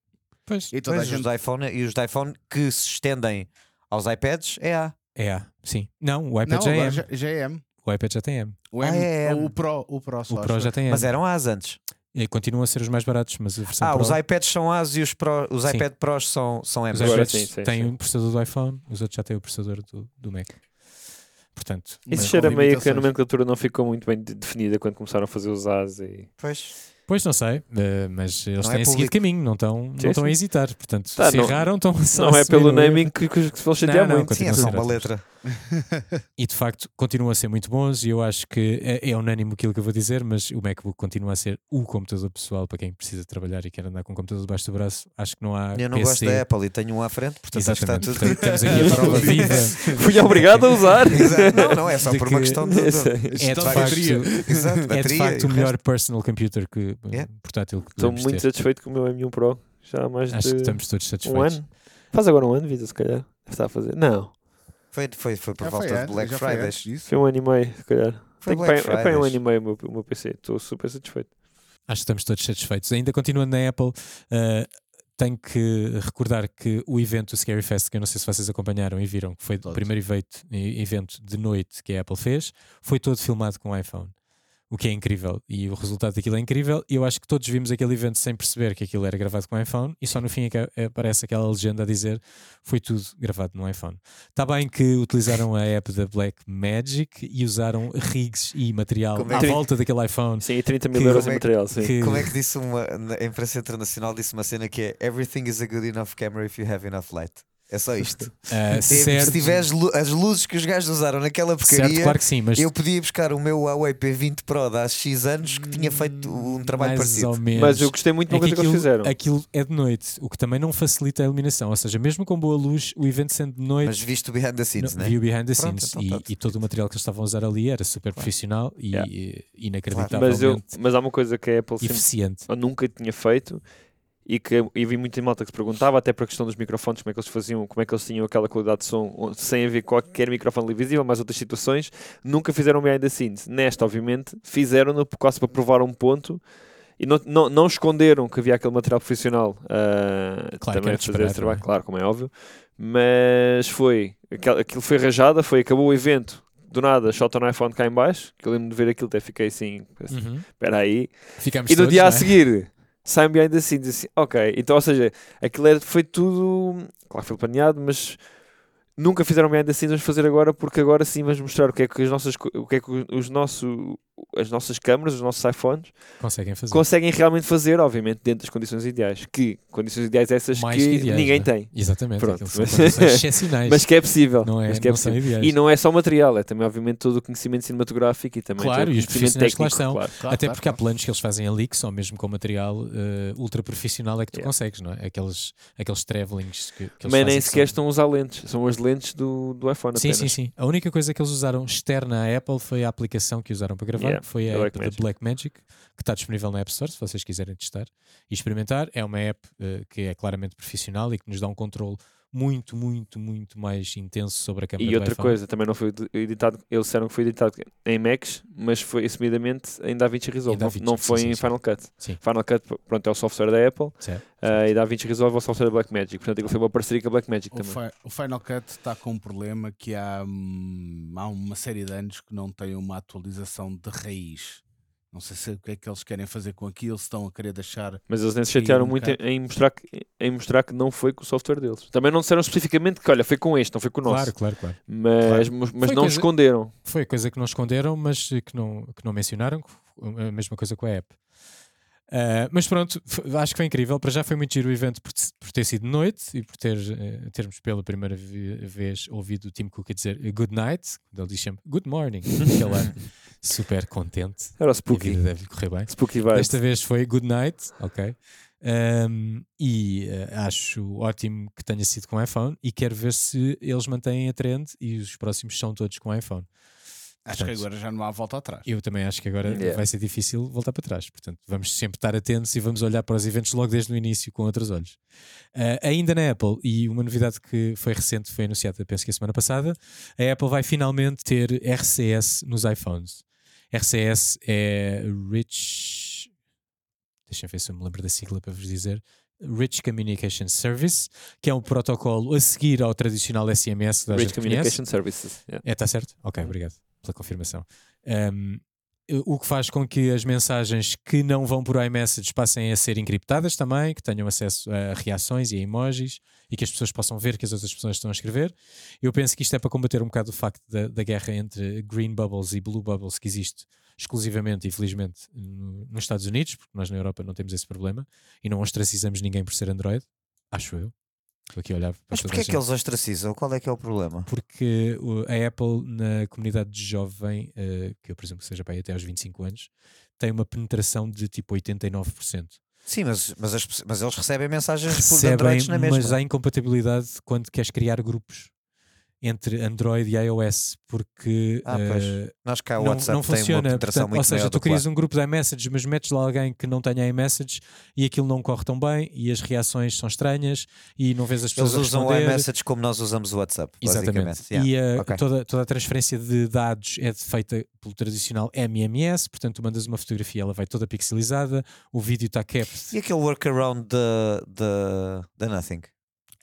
Pois, E toda a Pois, os gente de iPhone e os de iPhone que se estendem aos iPads é A. é A, sim. Não, o iPad Não, já é já, já é M. O iPad já tem M. O, Ah, M, é M. o Pro, o Pro só. O Pro já tem M. Mas eram As antes. E continuam a ser os mais baratos, mas a versão Ah, Pro, os iPads são As e os, Pro, os Sim. iPad Pros são, são M. os iPads têm sim. o processador do iPhone, os outros já têm o processador do, do Mac. Portanto, Isso cheira meio que a nomenclatura não ficou muito bem de- definida quando começaram a fazer os As e. Pois. Pois não sei, eh, mas eles Não é têm seguido público. caminho, não estão, não estão a hesitar. Portanto, Tá, se não- erraram, estão só Não a é pelo naming que, que, que se vão chatear Não, não, muito. Sim, é só a uma ótimos. letra. E de facto continuam a ser muito bons. E eu acho que é, é unânime aquilo que eu vou dizer, mas o MacBook continua a ser o computador pessoal para quem precisa trabalhar e quer andar com o computador debaixo do braço. Acho que não há. Eu não PC. gosto da Apple e tenho um à frente, portanto acho que está tudo. Portanto, temos aqui a prova viva. Fui obrigado a usar. Exato. Não, não, é só De por uma que- questão de. É de facto. Exato, é de facto o melhor personal computer que, É. portátil que Estou muito ter. satisfeito com o meu M1 Pro. Já há mais Acho de que estamos todos um satisfeitos. ano. Faz agora um ano, Visa, se calhar. Estar a fazer. Não, Foi, foi, foi por Já foi volta de antes, Black foi Friday. antes disso. foi um ano e meio, se calhar. Foi Black para, é para um ano e meio o meu, o meu PC. Estou super satisfeito. Acho que estamos todos satisfeitos. Ainda continuando na Apple, eh, tenho que recordar que o evento, o Scary Fest, que eu não sei se vocês acompanharam e viram, que foi o Todos. primeiro evento, evento de noite que a Apple fez, foi todo filmado com iPhone. O que é incrível. E o resultado daquilo é incrível. E eu acho que todos vimos aquele evento sem perceber que aquilo era gravado com iPhone. E só no fim é que aparece aquela legenda a dizer foi tudo gravado no iPhone. Está bem que utilizaram a app da Black Magic e usaram rigs e material Como é à volta daquele iPhone. Sim, e 30 mil Que- euros em é material, sim. que- Como é que disse uma. A imprensa internacional disse uma cena que é Everything is a good enough camera if you have enough light. É só isto. É, se certo, tiveres lu- as luzes que os gajos usaram naquela porcaria, certo, claro que sim, mas eu podia buscar o meu Huawei P20 Pro de há X anos que tinha feito um trabalho mais parecido. ou menos. Mas eu gostei muito de é uma que coisa que eles aquilo, fizeram. aquilo é de noite, o que também não facilita a iluminação. Ou seja, mesmo com boa luz, o evento sendo de noite, Mas visto o behind the scenes, não, né? viu behind the Pronto, scenes então e, tá. e todo o material que eles estavam a usar ali era super profissional e, Yeah. e Mas, inacreditavelmente eu, mas há uma coisa que a Apple sempre eficiente. eu nunca tinha feito e que eu vi muita malta que se perguntava, até para a questão dos microfones, como é que eles faziam, como é que eles tinham aquela qualidade de som sem haver qualquer microfone ali visível, mas outras situações, nunca fizeram behind the scenes. Nesta, obviamente, fizeram-no quase para provar um ponto e não, não, não esconderam que havia aquele material profissional ah, Claro também a fazer esse trabalho, é? claro, como é óbvio, mas foi, aquilo foi rajada, foi, acabou o evento. Do nada, shot no iPhone cá em baixo, que eu lembro de ver aquilo, até fiquei assim, Uhum. espera aí, Ficámos e no todos, dia não a é? seguir saem behind the scenes assim, ok. Então, ou seja, aquilo era, foi tudo. Claro foi planeado, mas nunca fizeram behind the scenes, vamos fazer agora porque agora sim vamos mostrar o que é que as nossas, o que é que os nosso, as nossas câmaras, os nossos iPhones conseguem fazer. conseguem realmente fazer, obviamente, dentro das condições ideais. Que condições ideais essas Mais que, que ideais, ninguém né? tem. Exatamente, Pronto, mas- excepcionais. Mas que é possível. não, é, mas que é não são possível. ideais. E não é só o material, é também, obviamente, todo o conhecimento cinematográfico e também Claro, todo o e os conhecimento profissionais que lá técnico. estão. Claro. Claro, Até claro, porque há claro. planos que eles fazem ali que só mesmo com material eh, ultra profissional é que tu Yeah. consegues, não é? Aqueles, aqueles travelings que, que eles Mas nem sequer são- estão a usar lentes, são as lentes do, do iPhone Sim, apenas. sim, sim. A única coisa que eles usaram externa à Apple foi a aplicação que usaram para gravar, Yeah, foi a a app Blackmagic. da Blackmagic, que está disponível na App Store, se vocês quiserem testar e experimentar. É uma app eh, que é claramente profissional e que nos dá um controle muito, muito, muito mais intenso sobre a câmera E do outra iPhone. coisa, também não foi editado, eles disseram que foi editado em Macs, mas foi assumidamente em DaVinci Resolve, Em não- não, sim, foi sim, em sim. Final Cut. Sim. Final Cut, pronto, é o software da Apple Certo. ah, e DaVinci Resolve é o software da Blackmagic, portanto aquilo foi uma parceria com a Blackmagic O, também. Fi- o Final Cut está com um problema que há, hum, há uma série de anos que não tem uma atualização de raiz. Não sei se o que é que eles querem fazer com aquilo, se estão a querer deixar. Mas eles nem se chatearam um muito em, em mostrar que, em mostrar que não foi com o software deles. Também não disseram especificamente que, olha, foi com este, não foi com o nosso. Claro, claro, claro. Mas, mas Foi não coisa- esconderam. Foi a coisa que não esconderam, mas que não, que não mencionaram, a mesma coisa com a app. Ah, mas pronto, acho que foi incrível. Para já foi muito giro o evento por, por ter sido noite e por ter, eh, termos pela primeira ve- vez ouvido o Tim Cook a dizer good night, quando ele diz sempre good morning. É super contente. Era o E a Spooky. vida deve correr bem. Spooky Vibes. Desta vez foi good night, ok. Um, e eh, acho ótimo que tenha sido com iPhone e quero ver se eles mantêm a trend e os próximos são todos com iPhone. Acho Portanto, que agora já não há volta atrás. Eu também acho que agora Yeah. vai ser difícil voltar para trás. Portanto, vamos sempre estar atentos e vamos olhar para os eventos logo desde o início com outros olhos. Ah, ainda na Apple, e uma novidade que foi recente, foi anunciada, penso que a semana passada, a Apple vai finalmente ter RCS nos iPhones. RCS é Rich. Deixa eu ver se eu me lembro da sigla para vos dizer. Rich Communication Service, que é um protocolo a seguir ao tradicional SMS que toda a Rich gente conhece. Communication Services. yeah. É, está certo? Ok, obrigado pela confirmação. Um, o que faz com que as mensagens que não vão por iMessage passem a ser encriptadas também, que tenham acesso a reações e a emojis e que as pessoas possam ver que as outras pessoas estão a escrever. Eu penso que isto é para combater um bocado o facto da, da guerra entre green bubbles e blue bubbles que existe exclusivamente e felizmente no- nos Estados Unidos, porque nós na Europa não temos esse problema e não ostracizamos ninguém por ser Android, acho eu. Estou aqui a olhar para Mas porquê é que eles ostracizam? Qual é que é o problema? porque a Apple na comunidade de jovem, eh, que eu presumo que seja para aí até aos 25 anos, tem uma penetração de tipo 89%. Sim, mas, mas, as mas eles recebem mensagens por Recebem, Androids na mesma. mas há incompatibilidade quando queres criar grupos entre Android e iOS, porque Ah, Nós cá o não, WhatsApp não funciona. portanto, muito ou seja, tu crias um grupo de iMessage, mas metes lá alguém que não tenha iMessage e aquilo não corre tão bem e as reações são estranhas e não vês as pessoas Eles usam o iMessage como nós usamos o WhatsApp. Exatamente. basicamente. Yeah. E uh, ok. toda, toda a transferência de dados é feita pelo tradicional MMS, portanto, tu mandas uma fotografia, ela vai toda pixelizada, o vídeo está capped. E aquele workaround da Nothing?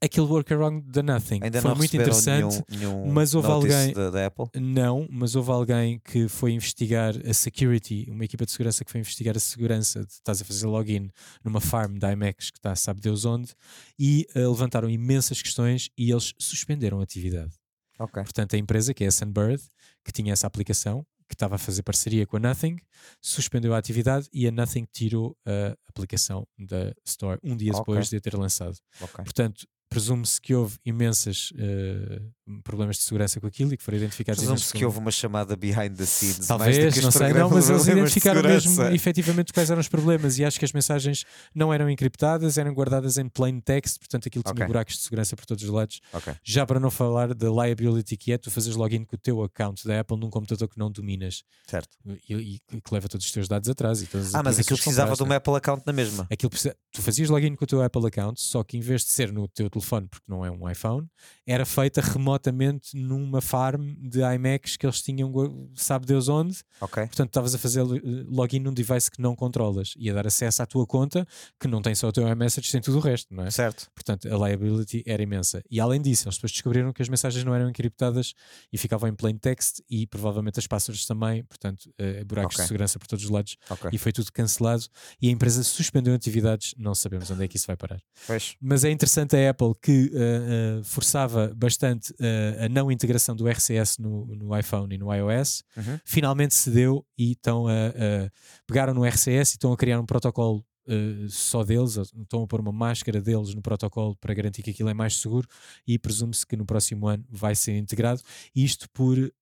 Aquele workaround da Nothing Ainda foi não muito interessante. nenhum, nenhum mas houve alguém- da, da Apple? Não, mas houve alguém que foi investigar a security, uma equipa de segurança que foi investigar a segurança de estás a fazer login numa farm da IMAX que está sabe Deus onde e uh, levantaram imensas questões e eles suspenderam a atividade. Ok. Portanto, a empresa, que é a Sunbird, que tinha essa aplicação, que estava a fazer parceria com a Nothing, suspendeu a atividade e a Nothing tirou a aplicação da Store um dia Ok. depois de a ter lançado. ok. Portanto, presume-se que houve imensas eh, problemas de segurança com aquilo e que foram identificados Presume-se imensos que houve uma chamada behind the scenes. Talvez, não sei, não, mas eles identificaram mesmo efetivamente quais eram os problemas e acho que as mensagens não eram encriptadas, eram guardadas em plain text, portanto aquilo tinha Ok. buracos de segurança por todos os lados. Ok. Já para não falar da liability que é tu fazeres login com o teu account da Apple num computador que não dominas Certo. e, e que leva todos os teus dados atrás. E Ah, mas aquilo precisava de uma Apple account na mesma. Aquilo precisa- tu fazias login com o teu Apple account, só que em vez de ser no teu telefone, porque não é um iPhone, era feita remotamente numa farm de iMacs que eles tinham, sabe Deus onde. Ok. Portanto, estavas a fazer eh, login num device que não controlas e a dar acesso à tua conta, que não tem só o teu iMessage, tem tudo o resto, não é? Certo. Portanto, a liability era imensa. E além disso, eles depois descobriram que as mensagens não eram encriptadas e ficavam em plain text e provavelmente as passwords também, portanto, eh, buracos Ok. de segurança por todos os lados Ok. e foi tudo cancelado e a empresa suspendeu atividades, não sabemos onde é que isso vai parar. Pois. Mas é interessante a Apple que eh, eh, forçava bastante eh, a não integração do RCS no, no iPhone e no iOS, Uhum. finalmente cedeu e estão a, a- pegaram no RCS e estão a criar um protocolo eh, só deles, estão a pôr uma máscara deles no protocolo para garantir que aquilo é mais seguro e presume-se que no próximo ano vai ser integrado, isto por eh,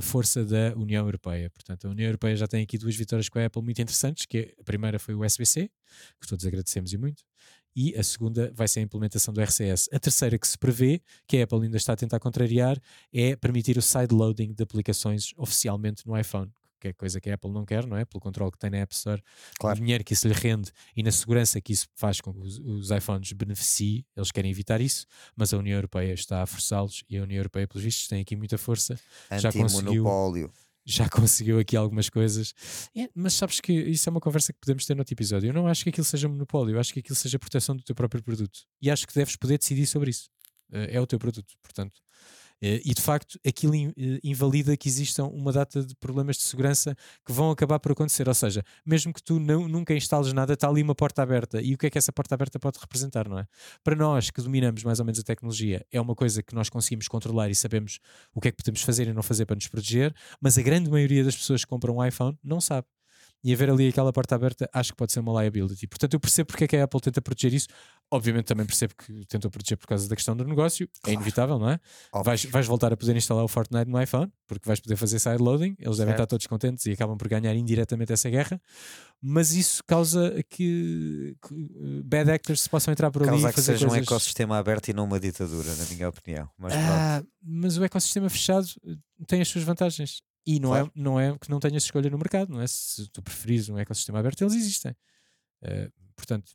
força da União Europeia. Portanto, a União Europeia já tem aqui duas vitórias com a Apple muito interessantes, que é- a primeira foi o USB-C, que todos agradecemos e muito, e a segunda vai ser a implementação do RCS. A terceira que se prevê, que a Apple ainda está a tentar contrariar, é permitir o sideloading de aplicações oficialmente no iPhone. Que é coisa que a Apple não quer, não é? Pelo controle que tem na App Store, Claro. o dinheiro que isso lhe rende e na segurança que isso faz com que os, os iPhones beneficiem, eles querem evitar isso, mas a União Europeia está a forçá-los e a União Europeia, pelos vistos, tem aqui muita força, Já conseguiu- Antimonopólio. Já conseguiu aqui algumas coisas. É, mas sabes que isso é uma conversa que podemos ter no outro episódio. Eu não acho que aquilo seja monopólio, eu acho que aquilo seja proteção do teu próprio produto. E acho que deves poder decidir sobre isso. Eh, É o teu produto, portanto. Eh, E de facto, aquilo eh, invalida que existam uma data de problemas de segurança que vão acabar por acontecer. Ou seja, mesmo que tu não, nunca instales nada, está ali uma porta aberta. E o que é que essa porta aberta pode representar, não é? Para nós que dominamos mais ou menos a tecnologia, é uma coisa que nós conseguimos controlar e sabemos o que é que podemos fazer e não fazer para nos proteger, mas a grande maioria das pessoas que compram um iPhone não sabe. E haver ali aquela porta aberta, acho que pode ser uma liability. Portanto, eu percebo porque é que a Apple tenta proteger isso. Obviamente, também percebo que tentou proteger por causa da questão do negócio. É inevitável, não é? Vais, vais voltar a poder instalar o Fortnite no iPhone, porque vais poder fazer sideloading. Eles devem Certo. estar todos contentes e acabam por ganhar indiretamente essa guerra. Mas isso causa que, que, uh, bad actors se possam entrar por ali Causa e que fazer seja um coisas... ecossistema aberto e não uma ditadura, na minha opinião. Mas. Ah, mas o ecossistema fechado eh, tem as suas vantagens. E não, Claro. é, não é que não tenhas escolha no mercado, não é? Se tu preferires um ecossistema aberto, eles existem. Eh, portanto,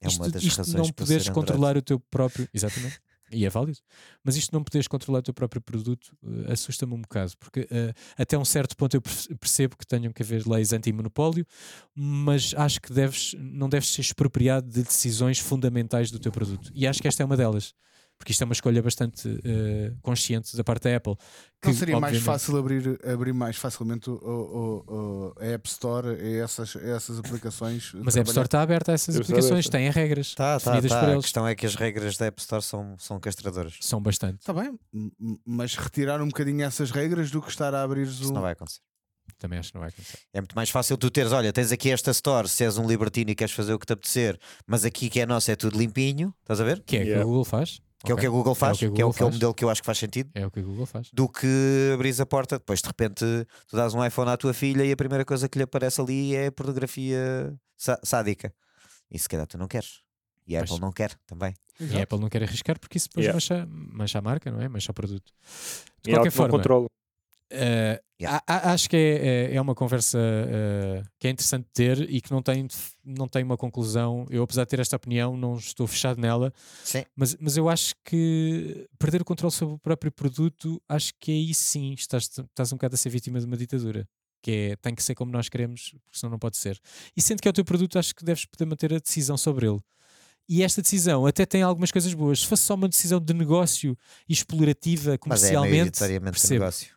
É isto, uma das isto razões não poderes controlar o teu próprio. Exatamente. E é válido. Mas isto não poderes controlar o teu próprio produto eh, assusta-me um bocado, porque eh, até um certo ponto eu perce- percebo que tenham que haver leis anti-monopólio, mas acho que deves, não deves ser expropriado de decisões fundamentais do teu produto. E acho que esta é uma delas. Porque isto é uma escolha bastante eh, consciente da parte da Apple. Que, Não seria mais fácil abrir, abrir mais facilmente o, o- o- a App Store a essas, a essas aplicações? Mas a App Store está aberta a essas aplicações, têm regras Tá, tá, definidas tá. por A eles. questão é que as regras da App Store são, são castradoras. São bastante. Está bem, mas retirar um bocadinho essas regras do que estar a abrir Isso o. não vai acontecer. Também acho que não vai acontecer. É muito mais fácil tu teres, olha, tens aqui esta store, se és um libertino e queres fazer o que te apetecer, mas aqui que é nosso é tudo limpinho, estás a ver? Que é Yeah. que a Google faz. Que é o que a Google faz, que a que é o, que é o modelo que eu acho que faz sentido, É o que a Google faz. do que abris a porta, depois de repente tu dás um iPhone à tua filha e a primeira coisa que lhe aparece ali é pornografia sá- sádica. E se calhar tu não queres. E a Pois. Apple não quer também. E a Exato. Apple não quer arriscar porque isso depois Yeah. mancha, mancha a marca, não é? Mancha o produto. De E ela qualquer que forma, controla. Eh, Yeah. a- a- acho que é, é, é uma conversa eh, que é interessante ter e que não tem, não tem uma conclusão. Eu, apesar de ter esta opinião, não estou fechado nela, Sim. mas, mas eu acho que perder o controle sobre o próprio produto, acho que aí sim estás, estás um bocado a ser vítima de uma ditadura. Que é, tem que ser como nós queremos, porque senão não pode ser. E sendo que é o teu produto, acho que deves poder manter a decisão sobre ele. E esta decisão até tem algumas coisas boas. Se fosse só uma decisão de negócio e explorativa Mas é comercialmente, maioritariamente percebo negócio.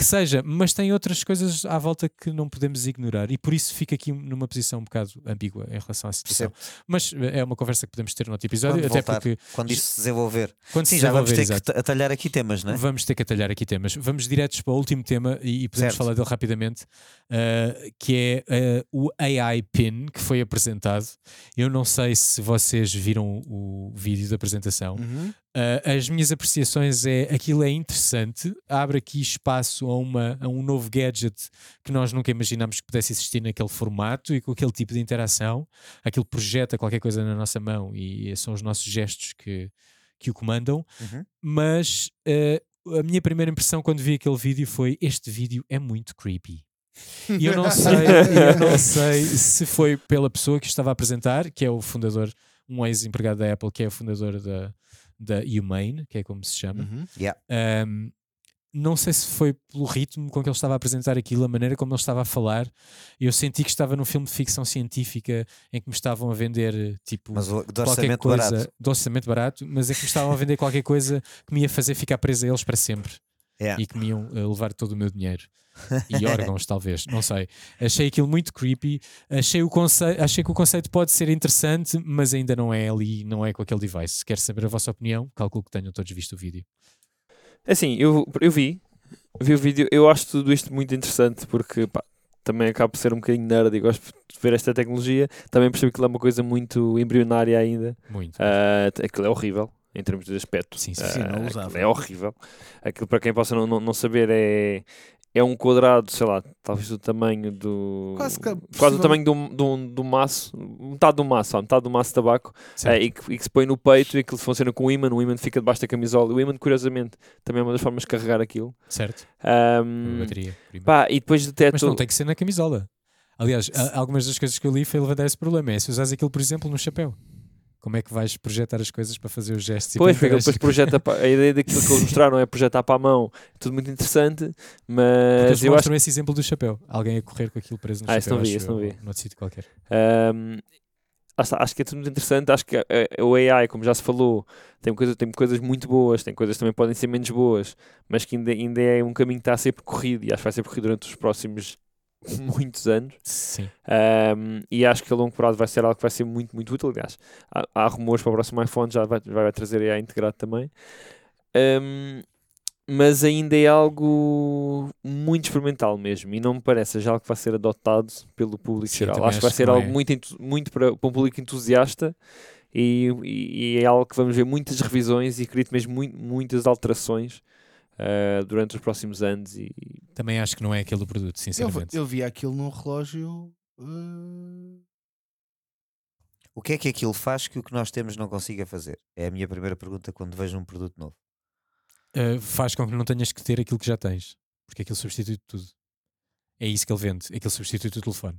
Que seja, mas tem outras coisas à volta que não podemos ignorar e por isso fica aqui numa posição um bocado ambígua em relação à situação. Percebo. Mas eh, é uma conversa que podemos ter no outro episódio, Quando até voltar, porque Quando isso se desenvolver. quando Sim, se já vamos ter exato, que atalhar aqui temas, não é? Vamos ter que atalhar aqui temas. Vamos diretos para o último tema e, e podemos Certo. falar dele rapidamente, uh, que é uh, o AI PIN que foi apresentado. Eu não sei se vocês viram o vídeo da apresentação. Uhum. Uh, as minhas apreciações é aquilo é interessante, abre aqui espaço a, uma, a um novo gadget que nós nunca imaginámos que pudesse existir naquele formato e com aquele tipo de interação. Aquilo projeta qualquer coisa na nossa mão e são os nossos gestos que, que o comandam. Uhum. Mas uh, a minha primeira impressão quando vi aquele vídeo foi: este vídeo é muito creepy. E eu não sei, eu não sei se foi pela pessoa que estava a apresentar, que é o fundador, um ex-empregado da Apple, que é o fundador da, da Humane, que é como se chama. Uhum. Um, não sei se foi pelo ritmo com que ele estava a apresentar aquilo, a maneira como ele estava a falar. Eu senti que estava num filme de ficção científica em que me estavam a vender tipo Mas o de qualquer coisa barato. de orçamento barato, mas é que me estavam a vender qualquer coisa que me ia fazer ficar preso a eles para sempre Yeah. e que me iam eh, levar todo o meu dinheiro. E órgãos, talvez, não sei. Achei aquilo muito creepy. Achei, o conce... Achei que o conceito pode ser interessante, mas ainda não é ali, não é com aquele device. Quero saber a vossa opinião. Calculo que tenham todos visto o vídeo. Assim, eu, eu vi, vi o vídeo, eu acho tudo isto muito interessante porque pá, também acabo por ser um bocadinho nerd e gosto de ver esta tecnologia. Também percebo que ela é uma coisa muito embrionária ainda. Muito. Ah, aquilo é horrível em termos de aspecto. Sim, sim, Ah, sim, não aquilo usável. é horrível. Aquilo, para quem possa não, não, não saber, é, é um quadrado, sei lá, talvez do tamanho do. Quase que- quase do tamanho um, um, de um maço, metade do maço, ó, metade do maço de tabaco, eh, e, que, e que se põe no peito e aquilo funciona com o imã. O imã fica debaixo da camisola. O imã, curiosamente, também é uma das formas de carregar aquilo. certo. Uma bateria. pá, e depois do teto. Mas não tem que ser na camisola. Aliás, algumas das coisas que eu li foi levantar esse problema. É se usas aquilo, por exemplo, no chapéu. Como é que vais projetar as coisas para fazer os gestos? e Pois, porque depois projeta a ideia daquilo que eles mostraram é projetar para a mão, tudo muito interessante, mas eles eu acho mostram esse exemplo do chapéu. Alguém a correr com aquilo preso no Ah, chapéu. não vi, acho esse não vi. Noutro sítio qualquer. Está, acho que é tudo muito interessante. Acho que eh, o AI, como já se falou, tem, coisa, tem coisas muito boas, tem coisas que também podem ser menos boas, mas que ainda, ainda é um caminho que está a ser percorrido e acho que vai ser percorrido durante os próximos muitos anos. Sim. Ahm, e acho que a longo prazo vai ser algo que vai ser muito, muito útil. Aliás, há, há rumores para o próximo iPhone, já vai, vai trazer AI integrado também. Ahm, mas ainda é algo muito experimental mesmo e não me parece já algo que vai ser adotado pelo público Sim, geral. Acho que vai ser algo é. muito, muito para, para um público entusiasta e, e- e é algo que vamos ver muitas revisões e acredito mesmo muito, muitas alterações ah, durante os próximos anos e Também acho que não é aquele produto, Eu, sinceramente. eu vi aquilo num relógio. uh, O que é que aquilo faz que o que nós temos não consiga fazer? É a minha primeira pergunta quando vejo um produto novo. Uh, faz com que não tenhas que ter aquilo que já tens. porque aquilo substitui tudo. É isso que ele vende, aquilo substitui o telefone.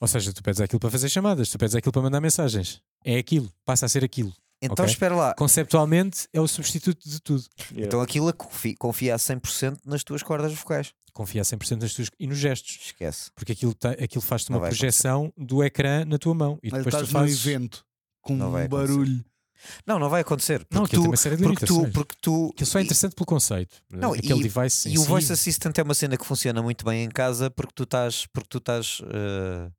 Ou seja, tu pedes aquilo para fazer chamadas, tu pedes aquilo para mandar mensagens. É aquilo, passa a ser aquilo. Então Ok. espera lá. Conceptualmente é o substituto de tudo. Yeah. Então aquilo é confi- confia a 100% nas tuas cordas vocais. Confia 100% nas tuas e nos gestos, Esquece. porque aquilo, tá- aquilo faz-te Não uma projeção do ecrã na tua mão e depois tu fazes. evento com Não vai um acontecer. barulho. Não, não vai acontecer. Não, Porque tem tu, uma série de porque tu, porque tu Aquilo só é e- interessante pelo conceito. Não, Aquele e- device E o si. Voice Assistant é uma cena que funciona muito bem em casa porque tu estás, porque tu estás eh,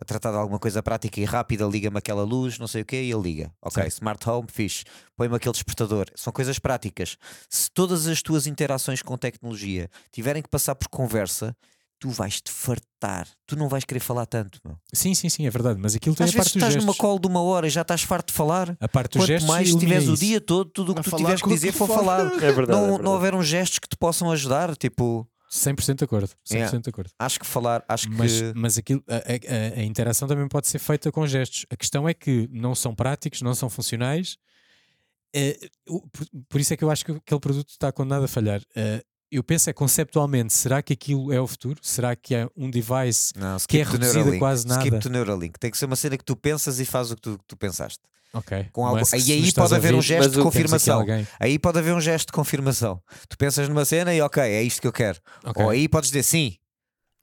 a tratar de alguma coisa prática e rápida, liga-me aquela luz, não sei o quê, e ele liga. Ok, Certo. smart home, fixe. Põe-me aquele despertador. São coisas práticas. Se todas as tuas interações com tecnologia tiverem que passar por conversa, tu vais-te fartar. Tu não vais querer falar tanto. Meu. Sim, sim, sim, é verdade. Mas aquilo tem Às a vezes parte dos estás gestos. numa call de uma hora e já estás farto de falar. A parte dos Quanto gestos mais tiveres o dia todo, tudo o que tu tiveres que dizer for falar. É verdade. é Não, verdade. não houveram gestos que te possam ajudar. Tipo, 100% de acordo. 100% Yeah. de acordo. acho que falar, acho Mas, que. mas aquilo, a, a- a- interação também pode ser feita com gestos. A questão é que não são práticos, não são funcionais. O- por, por isso é que eu acho que aquele produto está condenado a falhar. Eh, eu penso é conceptualmente, será que aquilo é o futuro? Será que é um device Não, que é reduzido a quase nada? Skip to Neuralink. Tem que ser uma cena que tu pensas e fazes o que tu, que tu pensaste. Ok. Com algo- Mas E aí pode a haver um ouvir, gesto Mas de confirmação. Aí pode haver um gesto de confirmação. Tu pensas numa cena e ok, é isto que eu quero. Ok, Ou aí podes dizer sim.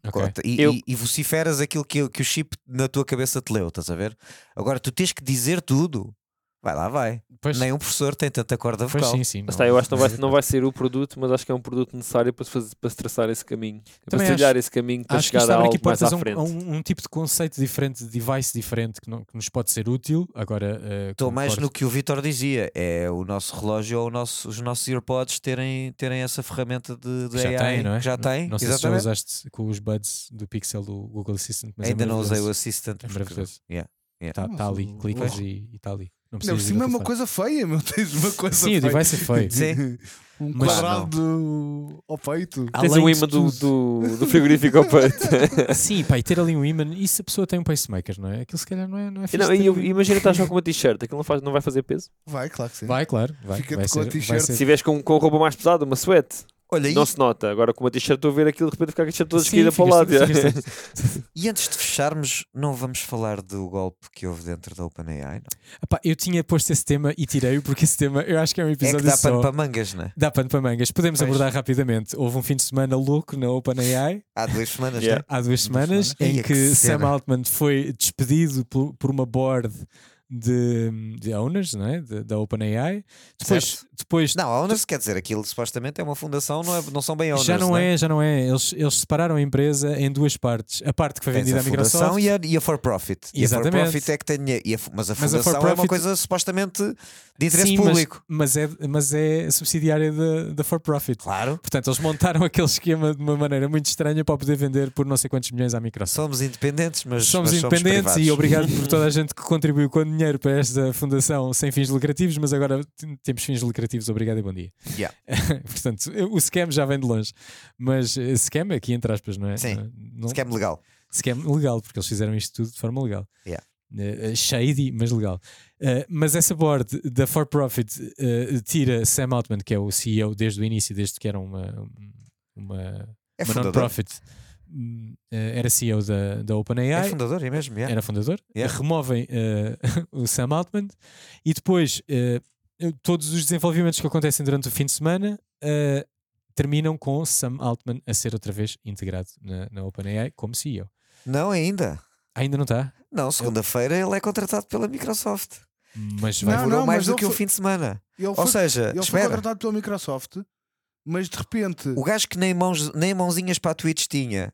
ok. E, Eu- e, e vociferas aquilo que, que o chip na tua cabeça te leu, estás a ver? Agora tu tens que dizer tudo. Vai lá, vai. Pois, Nem um professor tem tanta corda pois vocal. sim, sim. Lá está, eu acho que não vai, não vai ser o produto, mas acho que é um produto necessário para se, fazer, para se traçar esse caminho. Para Também se trilhar esse caminho para Acho que chegar isto a abre algo aqui mais à a um, frente. a um- um tipo de conceito diferente, de device diferente que, não- que nos pode ser útil. Agora, eh, Estou mais no que o Vitor dizia: é o nosso relógio ou o nosso- os nossos AirPods terem, terem essa ferramenta de, de que já AI. tem, não é? que já tem, Não sei se já exatamente. usaste com os buds do Pixel do Google Assistant, mas Ainda é não usei o. Assistant. É maravilhoso. Yeah, yeah. Está Mas tá ali, clicas e está ali. Não Não, precisas ir cima é uma coisa feia, meu. Tens uma coisa Sim, o feia. device é feio. Sim. Um Mas- quadrado ao peito. Tens Além um imã do, do, do frigorífico ao peito. Sim, pá, e ter ali um imã, e se a pessoa tem um pacemaker, não é? Aquilo se calhar não é, não é fixe não, eu- imagina estar só com uma t-shirt, aquilo não, faz, não vai fazer peso. Vai, claro que sim. Vai, claro, vai. Fica-te vai com a ser, vai t-shirt. ser- Se estiveres com, com roupa mais pesada, uma sweat, Olha, e, não se nota. Agora com uma t-shirt estou a ver aquilo, de repente ficar com a t-shirt toda esquerda para o lado. já. ficas- e antes de fecharmos, não vamos falar do golpe que houve dentro da OpenAI? não? Epá, eu tinha posto esse tema e tirei-o porque esse tema eu acho que é um É episódio que dá só. pano para mangas, não é? Dá pano para mangas. Podemos Pois. abordar rapidamente. Houve um fim de semana louco na OpenAI Há duas semanas, Yeah. não é? há duas semanas semanas. em que, que Sam. Altman foi despedido por, por uma board de, de owners não é? de- da OpenAI. Depois, Certo. depois Não, a Owners quer dizer aquilo supostamente é uma fundação, não, é, não são bem Owners. já não é? é, já não é. Eles, eles separaram a empresa em duas partes. A parte que foi Tens vendida a à Microsoft. fundação e a, e a for profit. E a for Exatamente. profit é que tem dinheiro. A mas a Mas a fundação é uma coisa supostamente de interesse Sim, mas- público. Mas, é, mas é subsidiária da, For Profit. Claro. Portanto, eles montaram aquele esquema de uma maneira muito estranha para poder vender por não sei quantos milhões à Microsoft. Somos independentes, mas somos mas independentes privados. e obrigado por toda a gente que contribuiu com dinheiro para esta fundação sem fins lucrativos, mas agora temos fins lucrativos, obrigado e bom dia. Yeah. Portanto, o scam já vem de longe, mas eh, scam aqui entre aspas, não é? Sim. Não, Scam legal. scam legal, porque eles fizeram isto tudo de forma legal. Yeah. Eh, shady, mas legal. Eh, mas essa board da For Profit eh, tira Sam Altman, que é o CEO desde o início, desde que era uma, uma, É uma non-profit, era CEO da, da É OpenAI fundador, é mesmo. yeah. era fundador, Yeah. removem eh, o Sam Altman e depois eh, todos os desenvolvimentos que acontecem durante o fim de semana eh, terminam com Sam Altman a ser outra vez integrado na, na OpenAI como CEO. Não, ainda. Ainda não está, Não, segunda-feira ele é contratado pela Microsoft. mas Não, vai. Demorou não, mais mas do que um foi- fim de semana. Ou foi, seja, ele foi espera. contratado pela Microsoft, mas de repente. O gajo que nem, mãos, nem mãozinhas para a Twitch tinha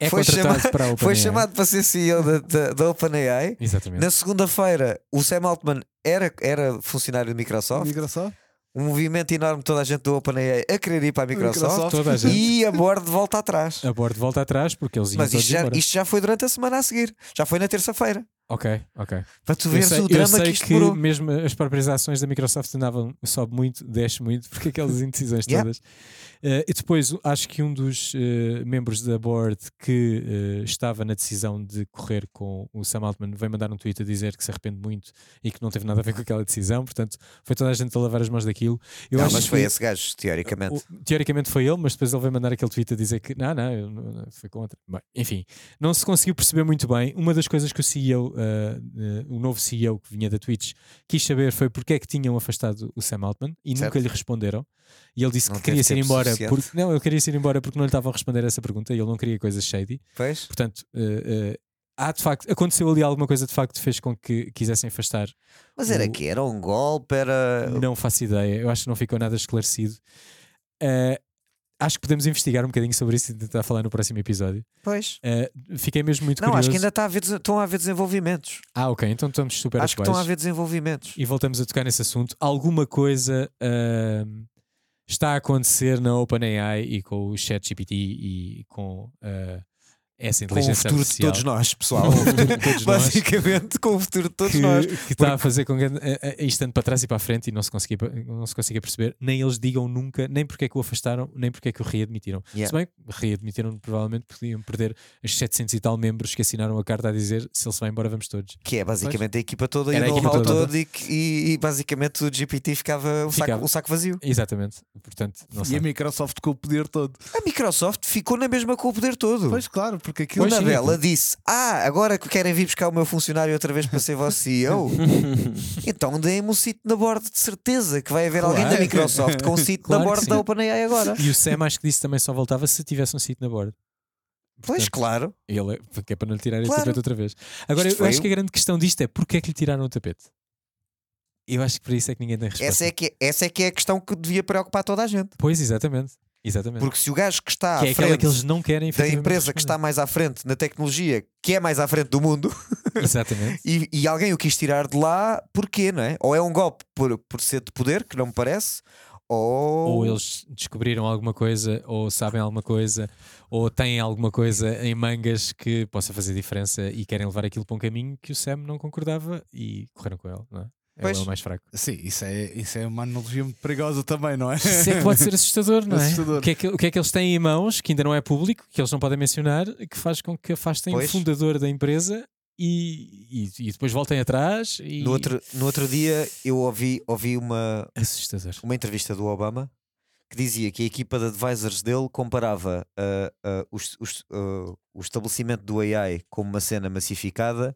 é foi chamado- para foi chamado para ser CEO da, da, da OpenAI. Exatamente. Na segunda-feira, o Sam Altman era, era funcionário de Microsoft. Microsoft. Um movimento enorme, toda a gente do OpenAI a querer ir para a Microsoft. Microsoft. Toda a gente. E a bordo volta atrás. A bordo volta atrás porque eles iam Mas isto já, isto já foi durante a semana a seguir. Já foi na terça-feira. Ok, ok. Para tu Eu veres sei, o eu drama sei que isto que mesmo as próprias ações da Microsoft andavam, sobe muito, desce muito, porque aquelas indecisões Yeah. todas. Eh, e depois acho que um dos eh, membros da board que eh, estava na decisão de correr com o Sam Altman veio mandar um tweet a dizer que se arrepende muito e que não teve nada a ver com aquela decisão, portanto foi toda a gente a lavar as mãos daquilo. Eu Não, mas foi que- esse gajo, teoricamente. o- teoricamente foi ele, mas depois ele veio mandar aquele tweet a dizer que não, não, eu não, não, foi contra. Bem, enfim, não se conseguiu perceber muito bem. Uma das coisas que o CEO, uh, uh, o novo CEO que vinha da Twitch, quis saber foi porque é que tinham afastado o Sam Altman e Certo. nunca lhe responderam. E ele disse Não que queria teve se ir tempo embora suficiente. porque não, ele queria ir embora porque não lhe estavam a responder essa pergunta e ele não queria coisas shady. Pois? Portanto, uh, uh, há de facto, aconteceu ali alguma coisa de facto que fez com que quisessem afastar Mas era O- que Era um golpe? Era. não faço ideia, eu acho que não ficou nada esclarecido. Eh, acho que podemos investigar um bocadinho sobre isso e tentar falar no próximo episódio. Pois. Eh, fiquei mesmo muito Não, curioso. acho que ainda está a estão a haver desenvolvimentos. Ah, ok, então estamos super acho que estão a haver desenvolvimentos. E voltamos a tocar nesse assunto. Alguma coisa ahm, está a acontecer na OpenAI e com o ChatGPT e com ah, essa Com o inteligência futuro de artificial. todos nós, pessoal. Com o futuro de todos nós. Basicamente, com o futuro de todos que, nós. que está a fazer com que eh, eh, isto ande para trás e para a frente e não se, consiga, não se consiga perceber, nem eles digam nunca, nem porque é que o afastaram, nem porque é que o readmitiram. Yeah. Se bem, readmitiram provavelmente podiam perder os 700 e tal membros que assinaram a carta a dizer se ele se vai embora, vamos todos. Que é basicamente a equipa toda Era e a o equipa know-how toda. todo e, e- e basicamente o GPT ficava o, Ficava. Saco, o saco vazio. Exatamente. Portanto, não E sei. a Microsoft com o poder todo. A Microsoft ficou na mesma com o poder todo. Pois claro, porque O aquilo sim, Nadella disse: Ah, agora que querem vir buscar o meu funcionário outra vez para ser vosso CEO, então deem-me um sítio na borda de certeza que vai haver alguém da Claro. Microsoft com um sítio Claro na borda da OpenAI agora. E o Sam acho que disse também só voltava se tivesse um sítio na borda. Pois, Portanto, claro. Ele é, porque é para não lhe tirarem Claro. o tapete outra vez. Agora, Isto eu acho que a grande questão disto é porque é que lhe tiraram o tapete? Eu acho que para isso é que ninguém tem resposta. Essa é, que é, essa é que é a questão que devia preocupar toda a gente. Pois, exatamente. Exatamente. Porque se o gajo que está que é à aquela frente que eles não querem da empresa que está mais à frente na tecnologia, que é mais à frente do mundo, Exatamente. e, e alguém o quis tirar de lá, porquê, não é? Ou é um golpe por, por ser de poder, que não me parece, ou. Ou eles descobriram alguma coisa, ou sabem alguma coisa, ou têm alguma coisa em mangas que possa fazer diferença e querem levar aquilo para um caminho que o Sam não concordava e correram com ele, não é? Pois. é o mais fraco. Sim, isso é, isso é uma analogia muito perigosa também, não é? Isso é que pode ser assustador, não é? Assustador. O que é que, o que é que eles têm em mãos, que ainda não é público, que eles não podem mencionar, que faz com que afastem Pois. o fundador da empresa e, e, e depois voltem atrás e... No outro, no outro dia eu ouvi, ouvi uma, Assustador. uma entrevista do Obama que dizia que a equipa de advisors dele comparava ah, ah, os- os- ah, o estabelecimento do AI como uma cena massificada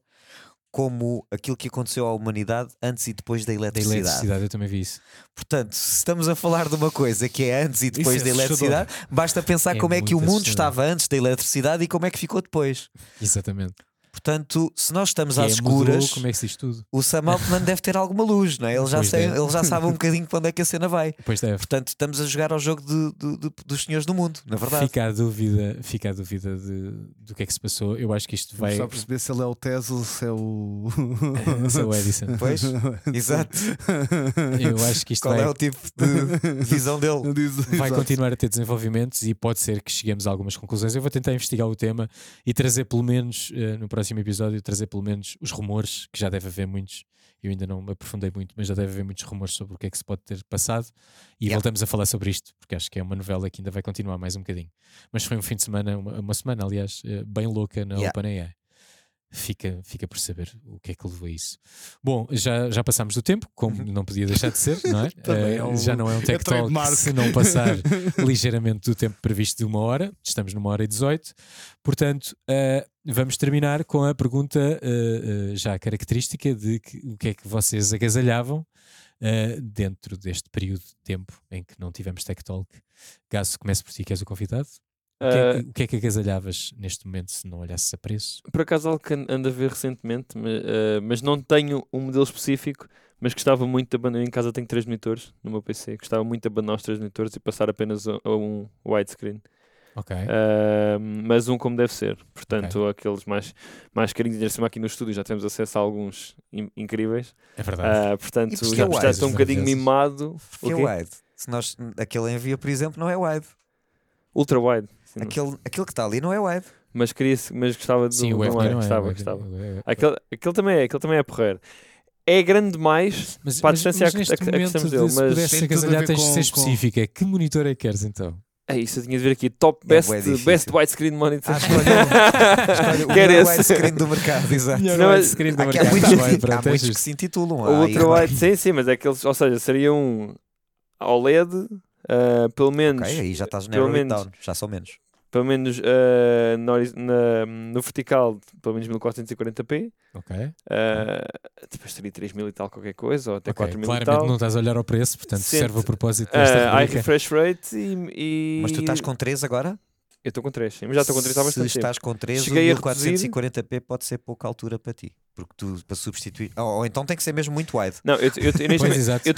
como aquilo que aconteceu à humanidade antes e depois da Da eletricidade. eletricidade, eu também vi isso. Portanto, se estamos a falar de uma coisa que é antes e depois é da eletricidade, basta pensar É como é que o mundo assustador. estava antes da eletricidade e como é que ficou depois. Exatamente. Portanto, se nós estamos Que às é, mudou, escuras, como é que se diz tudo? o Sam Altman deve ter alguma luz, não é? Ele já, Pois sei- deve. ele já sabe um bocadinho para onde é que a cena vai. Depois deve. Portanto, estamos a jogar ao jogo de- de- de- dos senhores do mundo, na verdade. Fica a dúvida, fica a dúvida de, do que é que se passou. Eu acho que isto vai. Vamos só perceber se ele é o Tesla ou se é o. Se é o Edison. Pois, exato. Eu acho que isto Qual vai, é o tipo de visão dele? Diz- vai exato. continuar a ter desenvolvimentos e pode ser que cheguemos a algumas conclusões. Eu vou tentar investigar o tema e trazer pelo menos, eh, no próximo episódio, trazer pelo menos os rumores, que já deve haver muitos. Eu ainda não me aprofundei muito, mas já deve haver muitos rumores sobre o que é que se pode ter passado. E Yeah. voltamos a falar sobre isto, porque acho que é uma novela que ainda vai continuar mais um bocadinho. Mas foi um fim de semana, uma, uma semana, aliás, eh, bem louca na Yeah. OpenAI. Fica, fica por saber o que é que levou a isso. Bom, já, já passámos do tempo, como não podia deixar de ser, não é? Também Eh, é um- já não é um é Tech Talk se não passar ligeiramente do tempo previsto de uma hora. Estamos numa hora e 18. Portanto, eh, vamos terminar com a pergunta eh, eh, já característica de que, o que é que vocês agasalhavam dentro deste período de tempo em que não tivemos Tech Talk. Gaso, comece por ti, que és o convidado. O que, é, Ah, que- o que é que agasalhavas neste momento se não olhasses a preço? por acaso algo que an- ando a ver recentemente, mas, ah, mas não tenho um modelo específico, mas gostava muito de abandonar. Em casa tenho três monitores no meu PC, gostava muito de abandonar os três monitores e passar apenas a, a um widescreen. Ok. Ah, mas um como deve ser. Portanto, aqueles mais, mais carinhos. Cima aqui no estúdio já temos acesso a alguns in- incríveis. É verdade. Ah, portanto, já é estou um bocadinho mimado. Porque O é wide. Se nós, aquele envia, por exemplo, não é wide. Ultra wide. Sim, não- Aquele, aquele que está ali não é wide. Mas, queria, mas gostava de. Sim, o não F não é. Gostava, o F- gostava. o F- Aquele, aquele também é, aquele também é porreiro. É grande demais Mas, para a mas- distância mas a, neste a, a que estamos de- dele. se Mas pudesse a agasalhar, ver tens de com- ser com- específica. Que monitor é que queres então? é isso, eu tinha de ver aqui. Top best, bué difícil. best widescreen monitor. Ah, escolhe, escolhe o Quer melhor esse. widescreen do mercado, exato. Não, mas- widescreen do Aqui há mercado. muitos, Tá bem, se- pronto, há é muitos que se intitulam. O Ah, Ultra e- wide, sim, sim, mas é aqueles, ou seja, seria um OLED, ah, pelo menos, Ok, aí já estás pelo narrow it menos- down, já são menos. Pelo menos ah, na na- no vertical, pelo menos 1440p. Ok. ah, depois teria 3000 e tal qualquer coisa, ou até Ok, 4000 e Claramente tal. não estás a olhar ao preço, portanto Sente- serve a propósito desta Ah, high refresh rate e, e- Mas tu estás com 3 agora? Eu estou com 3, sim, mas já estou com 3 há bastante Se tempo. estás com 3, Cheguei a o 1440p pode ser pouca altura para ti. Porque tu, para substituir. Ou, ou então tem que ser mesmo muito wide. Não, eu estou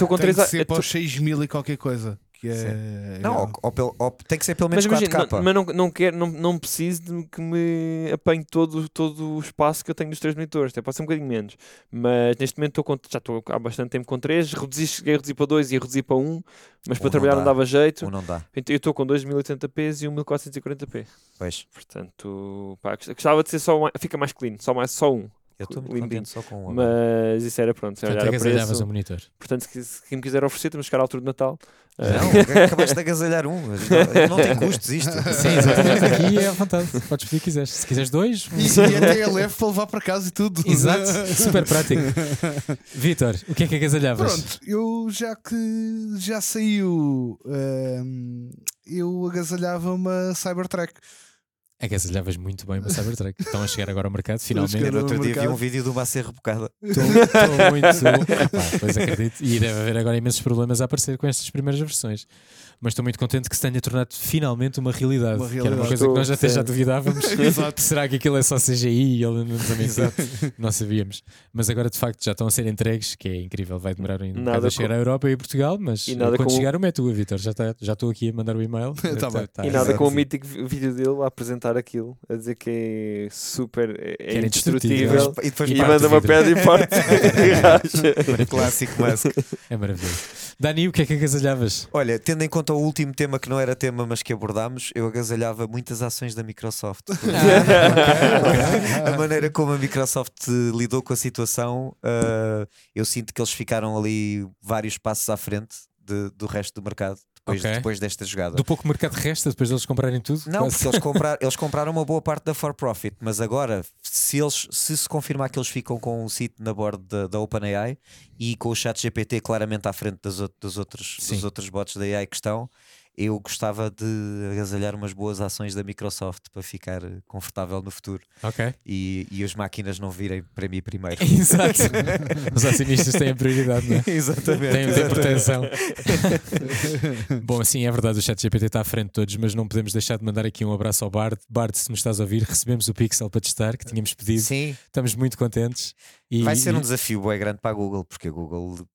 com Tem 3 que a. ser eu para os 6 mil e qualquer coisa. Que é... Não, ou, ou pelo- ou tem que ser pelo menos Mas imagina, 4K. não, mas não, não, quero, não, não preciso de que me apanhe todo, todo o espaço que eu tenho dos três monitores, até pode ser um bocadinho menos. Mas neste momento estou com, já estou há bastante tempo com 3, reduzi, cheguei a reduzir para 2 e a reduzir para 1, mas Um para não trabalhar não dá. dava jeito. Ou não dá. Então eu estou com 2080p e um 1440p. Pois, Portanto, pá, gost- gostava de ser só uma, fica mais clean, só, mais, só um. Eu estou muito contente só com um. agora. Mas isso era pronto, se Portanto, olhar a agasalhavas preço. o monitor. Portanto, se, se quem me quiser oferecer, temos que chegar à altura de Natal. Não, Ah, acabaste de agasalhar um. Não, não tem custos isto. Sim, exatamente. Aqui é à vontade. Podes pedir o que quiseres. Se quiseres dois, E, e até é leve para levar para casa e tudo. Exato, super prático. Vitor, o que é que agasalhavas? Pronto, eu já que já saiu, hum, eu agasalhava uma Cybertruck. Agasalhavas muito bem uma Cybertruck. Estão a chegar agora ao mercado, finalmente. No outro dia vi um vídeo de uma a ser rebocada. Estou muito. Epá, pois acredito. E deve haver agora imensos problemas a aparecer com estas primeiras versões. Mas estou muito contente que se tenha tornado finalmente uma realidade. Uma Que era uma realidade. coisa que nós até já duvidávamos. Exato. Será que aquilo é só CGI e ele a mentir? Não sabíamos. Mas agora de facto já estão a ser entregues, que é incrível. Vai demorar ainda um Nada a chegar com- à Europa e a Portugal, mas E nada quando com- chegar é tua, Vitor. Já está- já estou aqui a mandar o e-mail. Tá bem. Tá, E nada exato. com o mítico vídeo dele a apresentar aquilo, a dizer que é super, é, é era indestrutível. E depois E manda uma pedra e parte e racha. Clássico Musk. É maravilhoso. Dani, o que é que agasalhavas? Olha, tendo em conta o último tema que não era tema, mas que abordámos, eu agasalhava muitas ações da Microsoft. a maneira como a Microsoft lidou com a situação, ah, eu sinto que eles ficaram ali vários passos à frente de- do resto do mercado depois, Ok. depois desta jogada. Do pouco mercado resta depois deles comprarem tudo? Não, Quase. porque eles, comprar- eles compraram uma boa parte da For Profit, mas agora, se, eles, se se confirmar que eles ficam com o sítio na borda da, da OpenAI e com o chat GPT claramente à frente das, dos, outros, Sim. dos outros bots da AI que estão, eu gostava de agasalhar umas boas ações da Microsoft para ficar confortável no futuro Ok. e, e as máquinas não virem para mim primeiro. Exato. Os acionistas têm a prioridade, não é? Exatamente. Têm, têm proteção. Bom, assim é verdade, o chat GPT está à frente de todos, mas não podemos deixar de mandar aqui um abraço ao Bart. Bart, se nos estás a ouvir, recebemos o Pixel para testar, que tínhamos pedido. Sim, Estamos muito contentes. E, vai ser um desafio bem grande para a Google, porque a Google,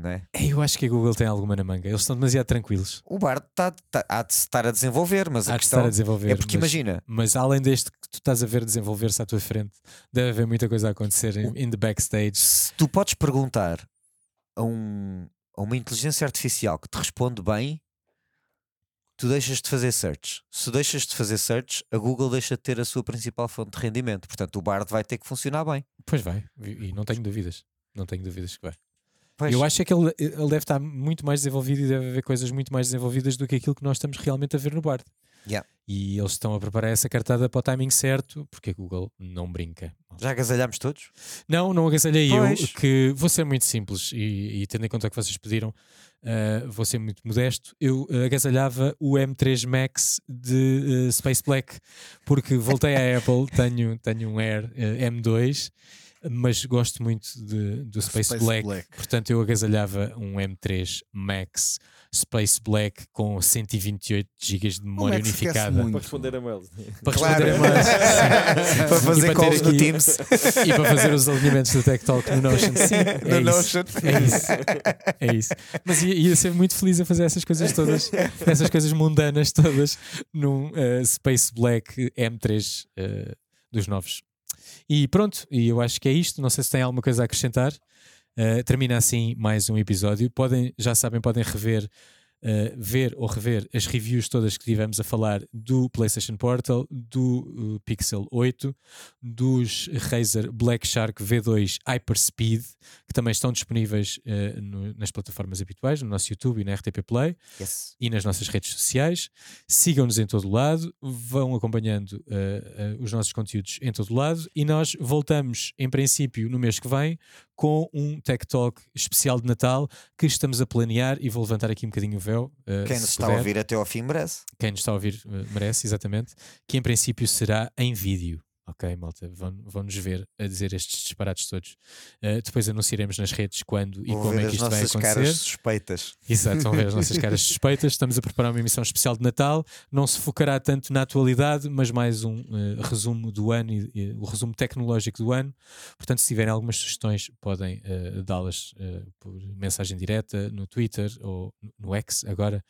né? eu acho que a Google tem alguma na manga. Eles estão demasiado tranquilos. O Bart tá, tá, há de estar a desenvolver, mas a Há de questão a desenvolver. é porque mas, imagina, mas além deste que tu estás a ver desenvolver-se à tua frente, deve haver muita coisa a acontecer in, in the backstage. se tu podes perguntar a, um, a uma inteligência artificial que te responde bem, tu deixas de fazer search. Se deixas de fazer search, a Google deixa de ter a sua principal fonte de rendimento. Portanto, o Bard vai ter que funcionar bem. Pois vai, e não tenho dúvidas. Não tenho dúvidas que vai. Pois, Eu acho é que ele, ele deve estar muito mais desenvolvido e deve haver coisas muito mais desenvolvidas do que aquilo que nós estamos realmente a ver no Bard. Yeah. E eles estão a preparar essa cartada para o timing certo, porque a Google não brinca. Já agasalhámos todos? Não, não agasalhei Pois. eu, que vou ser muito simples e, e tendo em conta o que vocês pediram, ah, vou ser muito modesto. Eu ah, agasalhava o M3 Max de ah, Space Black, porque voltei à Apple, tenho, tenho um Air ah, M2, mas gosto muito de, do Space, Space Black, Black. portanto eu agasalhava um M3 Max Space Black com 128 GB de memória unificada. Para responder a mails. para Claro. responder a mais. Sim. Para fazer calls no Teams. e para fazer os alinhamentos do Tech Talk no Notion. Sim, é No isso. Notion. É isso. É isso. Mas ia, ia ser muito feliz a fazer essas coisas todas, essas coisas mundanas todas, num eh, Space Black M3 eh, dos novos. E pronto, e eu acho que é isto. Não sei se tem alguma coisa a acrescentar. Eh, termina assim mais um episódio. Podem, já sabem, podem rever uh, ver ou rever as reviews todas que tivemos a falar do PlayStation Portal, do uh, Pixel 8, dos Razer Black Shark V2 Hyperspeed, que também estão disponíveis uh, no, nas plataformas habituais, no nosso YouTube e na RTP Play Yes. e nas nossas redes sociais. Sigam-nos em todo lado, vão acompanhando os nossos conteúdos em todo lado e nós voltamos, em princípio, no mês que vem, com um Tech Talk especial de Natal que estamos a planear e vou levantar aqui um bocadinho o véu. uh, Quem nos está a puder. ouvir até ao fim merece. Quem nos está a ouvir uh, merece, exatamente, que em princípio será em vídeo. Ok, malta, vão- vão-nos ver a dizer estes disparates todos. Uh, depois anunciaremos nas redes quando e Vão como ver é que as isto vai nossas acontecer. caras suspeitas. Exato, vão ver as nossas caras suspeitas. Estamos a preparar uma emissão especial de Natal. Não se focará tanto na atualidade, mas mais um eh, resumo do ano e, e o resumo tecnológico do ano. Portanto, se tiverem algumas sugestões, podem eh, dá-las por mensagem direta no Twitter ou no X agora,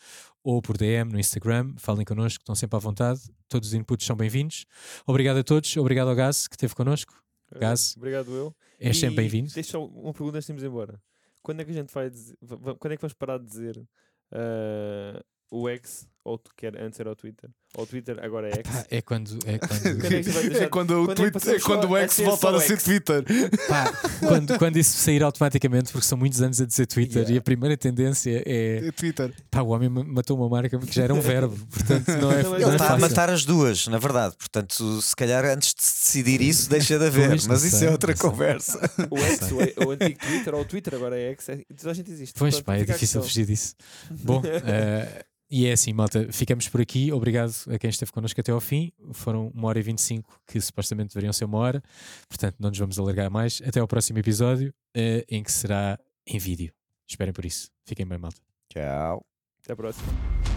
ou por DM no Instagram. Falem connosco, estão sempre à vontade. Todos os inputs são bem-vindos. Obrigado a todos. Obrigado ao Gás que esteve connosco. Gás. Obrigado, eu. És sempre bem-vindo. Deixa só uma pergunta antes de irmos embora. Quando é que a gente vai dizer, quando é que vamos parar de dizer ah, o X, ou tu quer antes era o Twitter, ou o Twitter agora é X? Pá, é quando. É Quando é deixar- É quando o, quando é tweet, é quando o a X ser voltar a ser? Twitter. Pá, quando, quando isso sair automaticamente, porque são muitos anos a dizer Twitter Yeah. e a primeira tendência é É Twitter. pá, o homem ma- matou uma marca que já era um verbo, portanto não é, é Ele está a fácil. matar as duas, na verdade. Portanto, se calhar antes de se decidir isso, deixa de haver. Mas isso sei, é outra conversa. O X, o, o antigo Twitter, ou o Twitter agora é X, é, toda a gente existe. Pois Portanto, pá, é a difícil questão. fugir disso. Bom, eh, e é assim, malta, ficamos por aqui. Obrigado a quem esteve connosco até ao fim. Foram uma hora e 25, que supostamente deveriam ser uma hora, portanto não nos vamos alargar mais. Até ao próximo episódio, eh, em que será em vídeo. Esperem por isso. Fiquem bem, malta. Tchau. Até a próxima.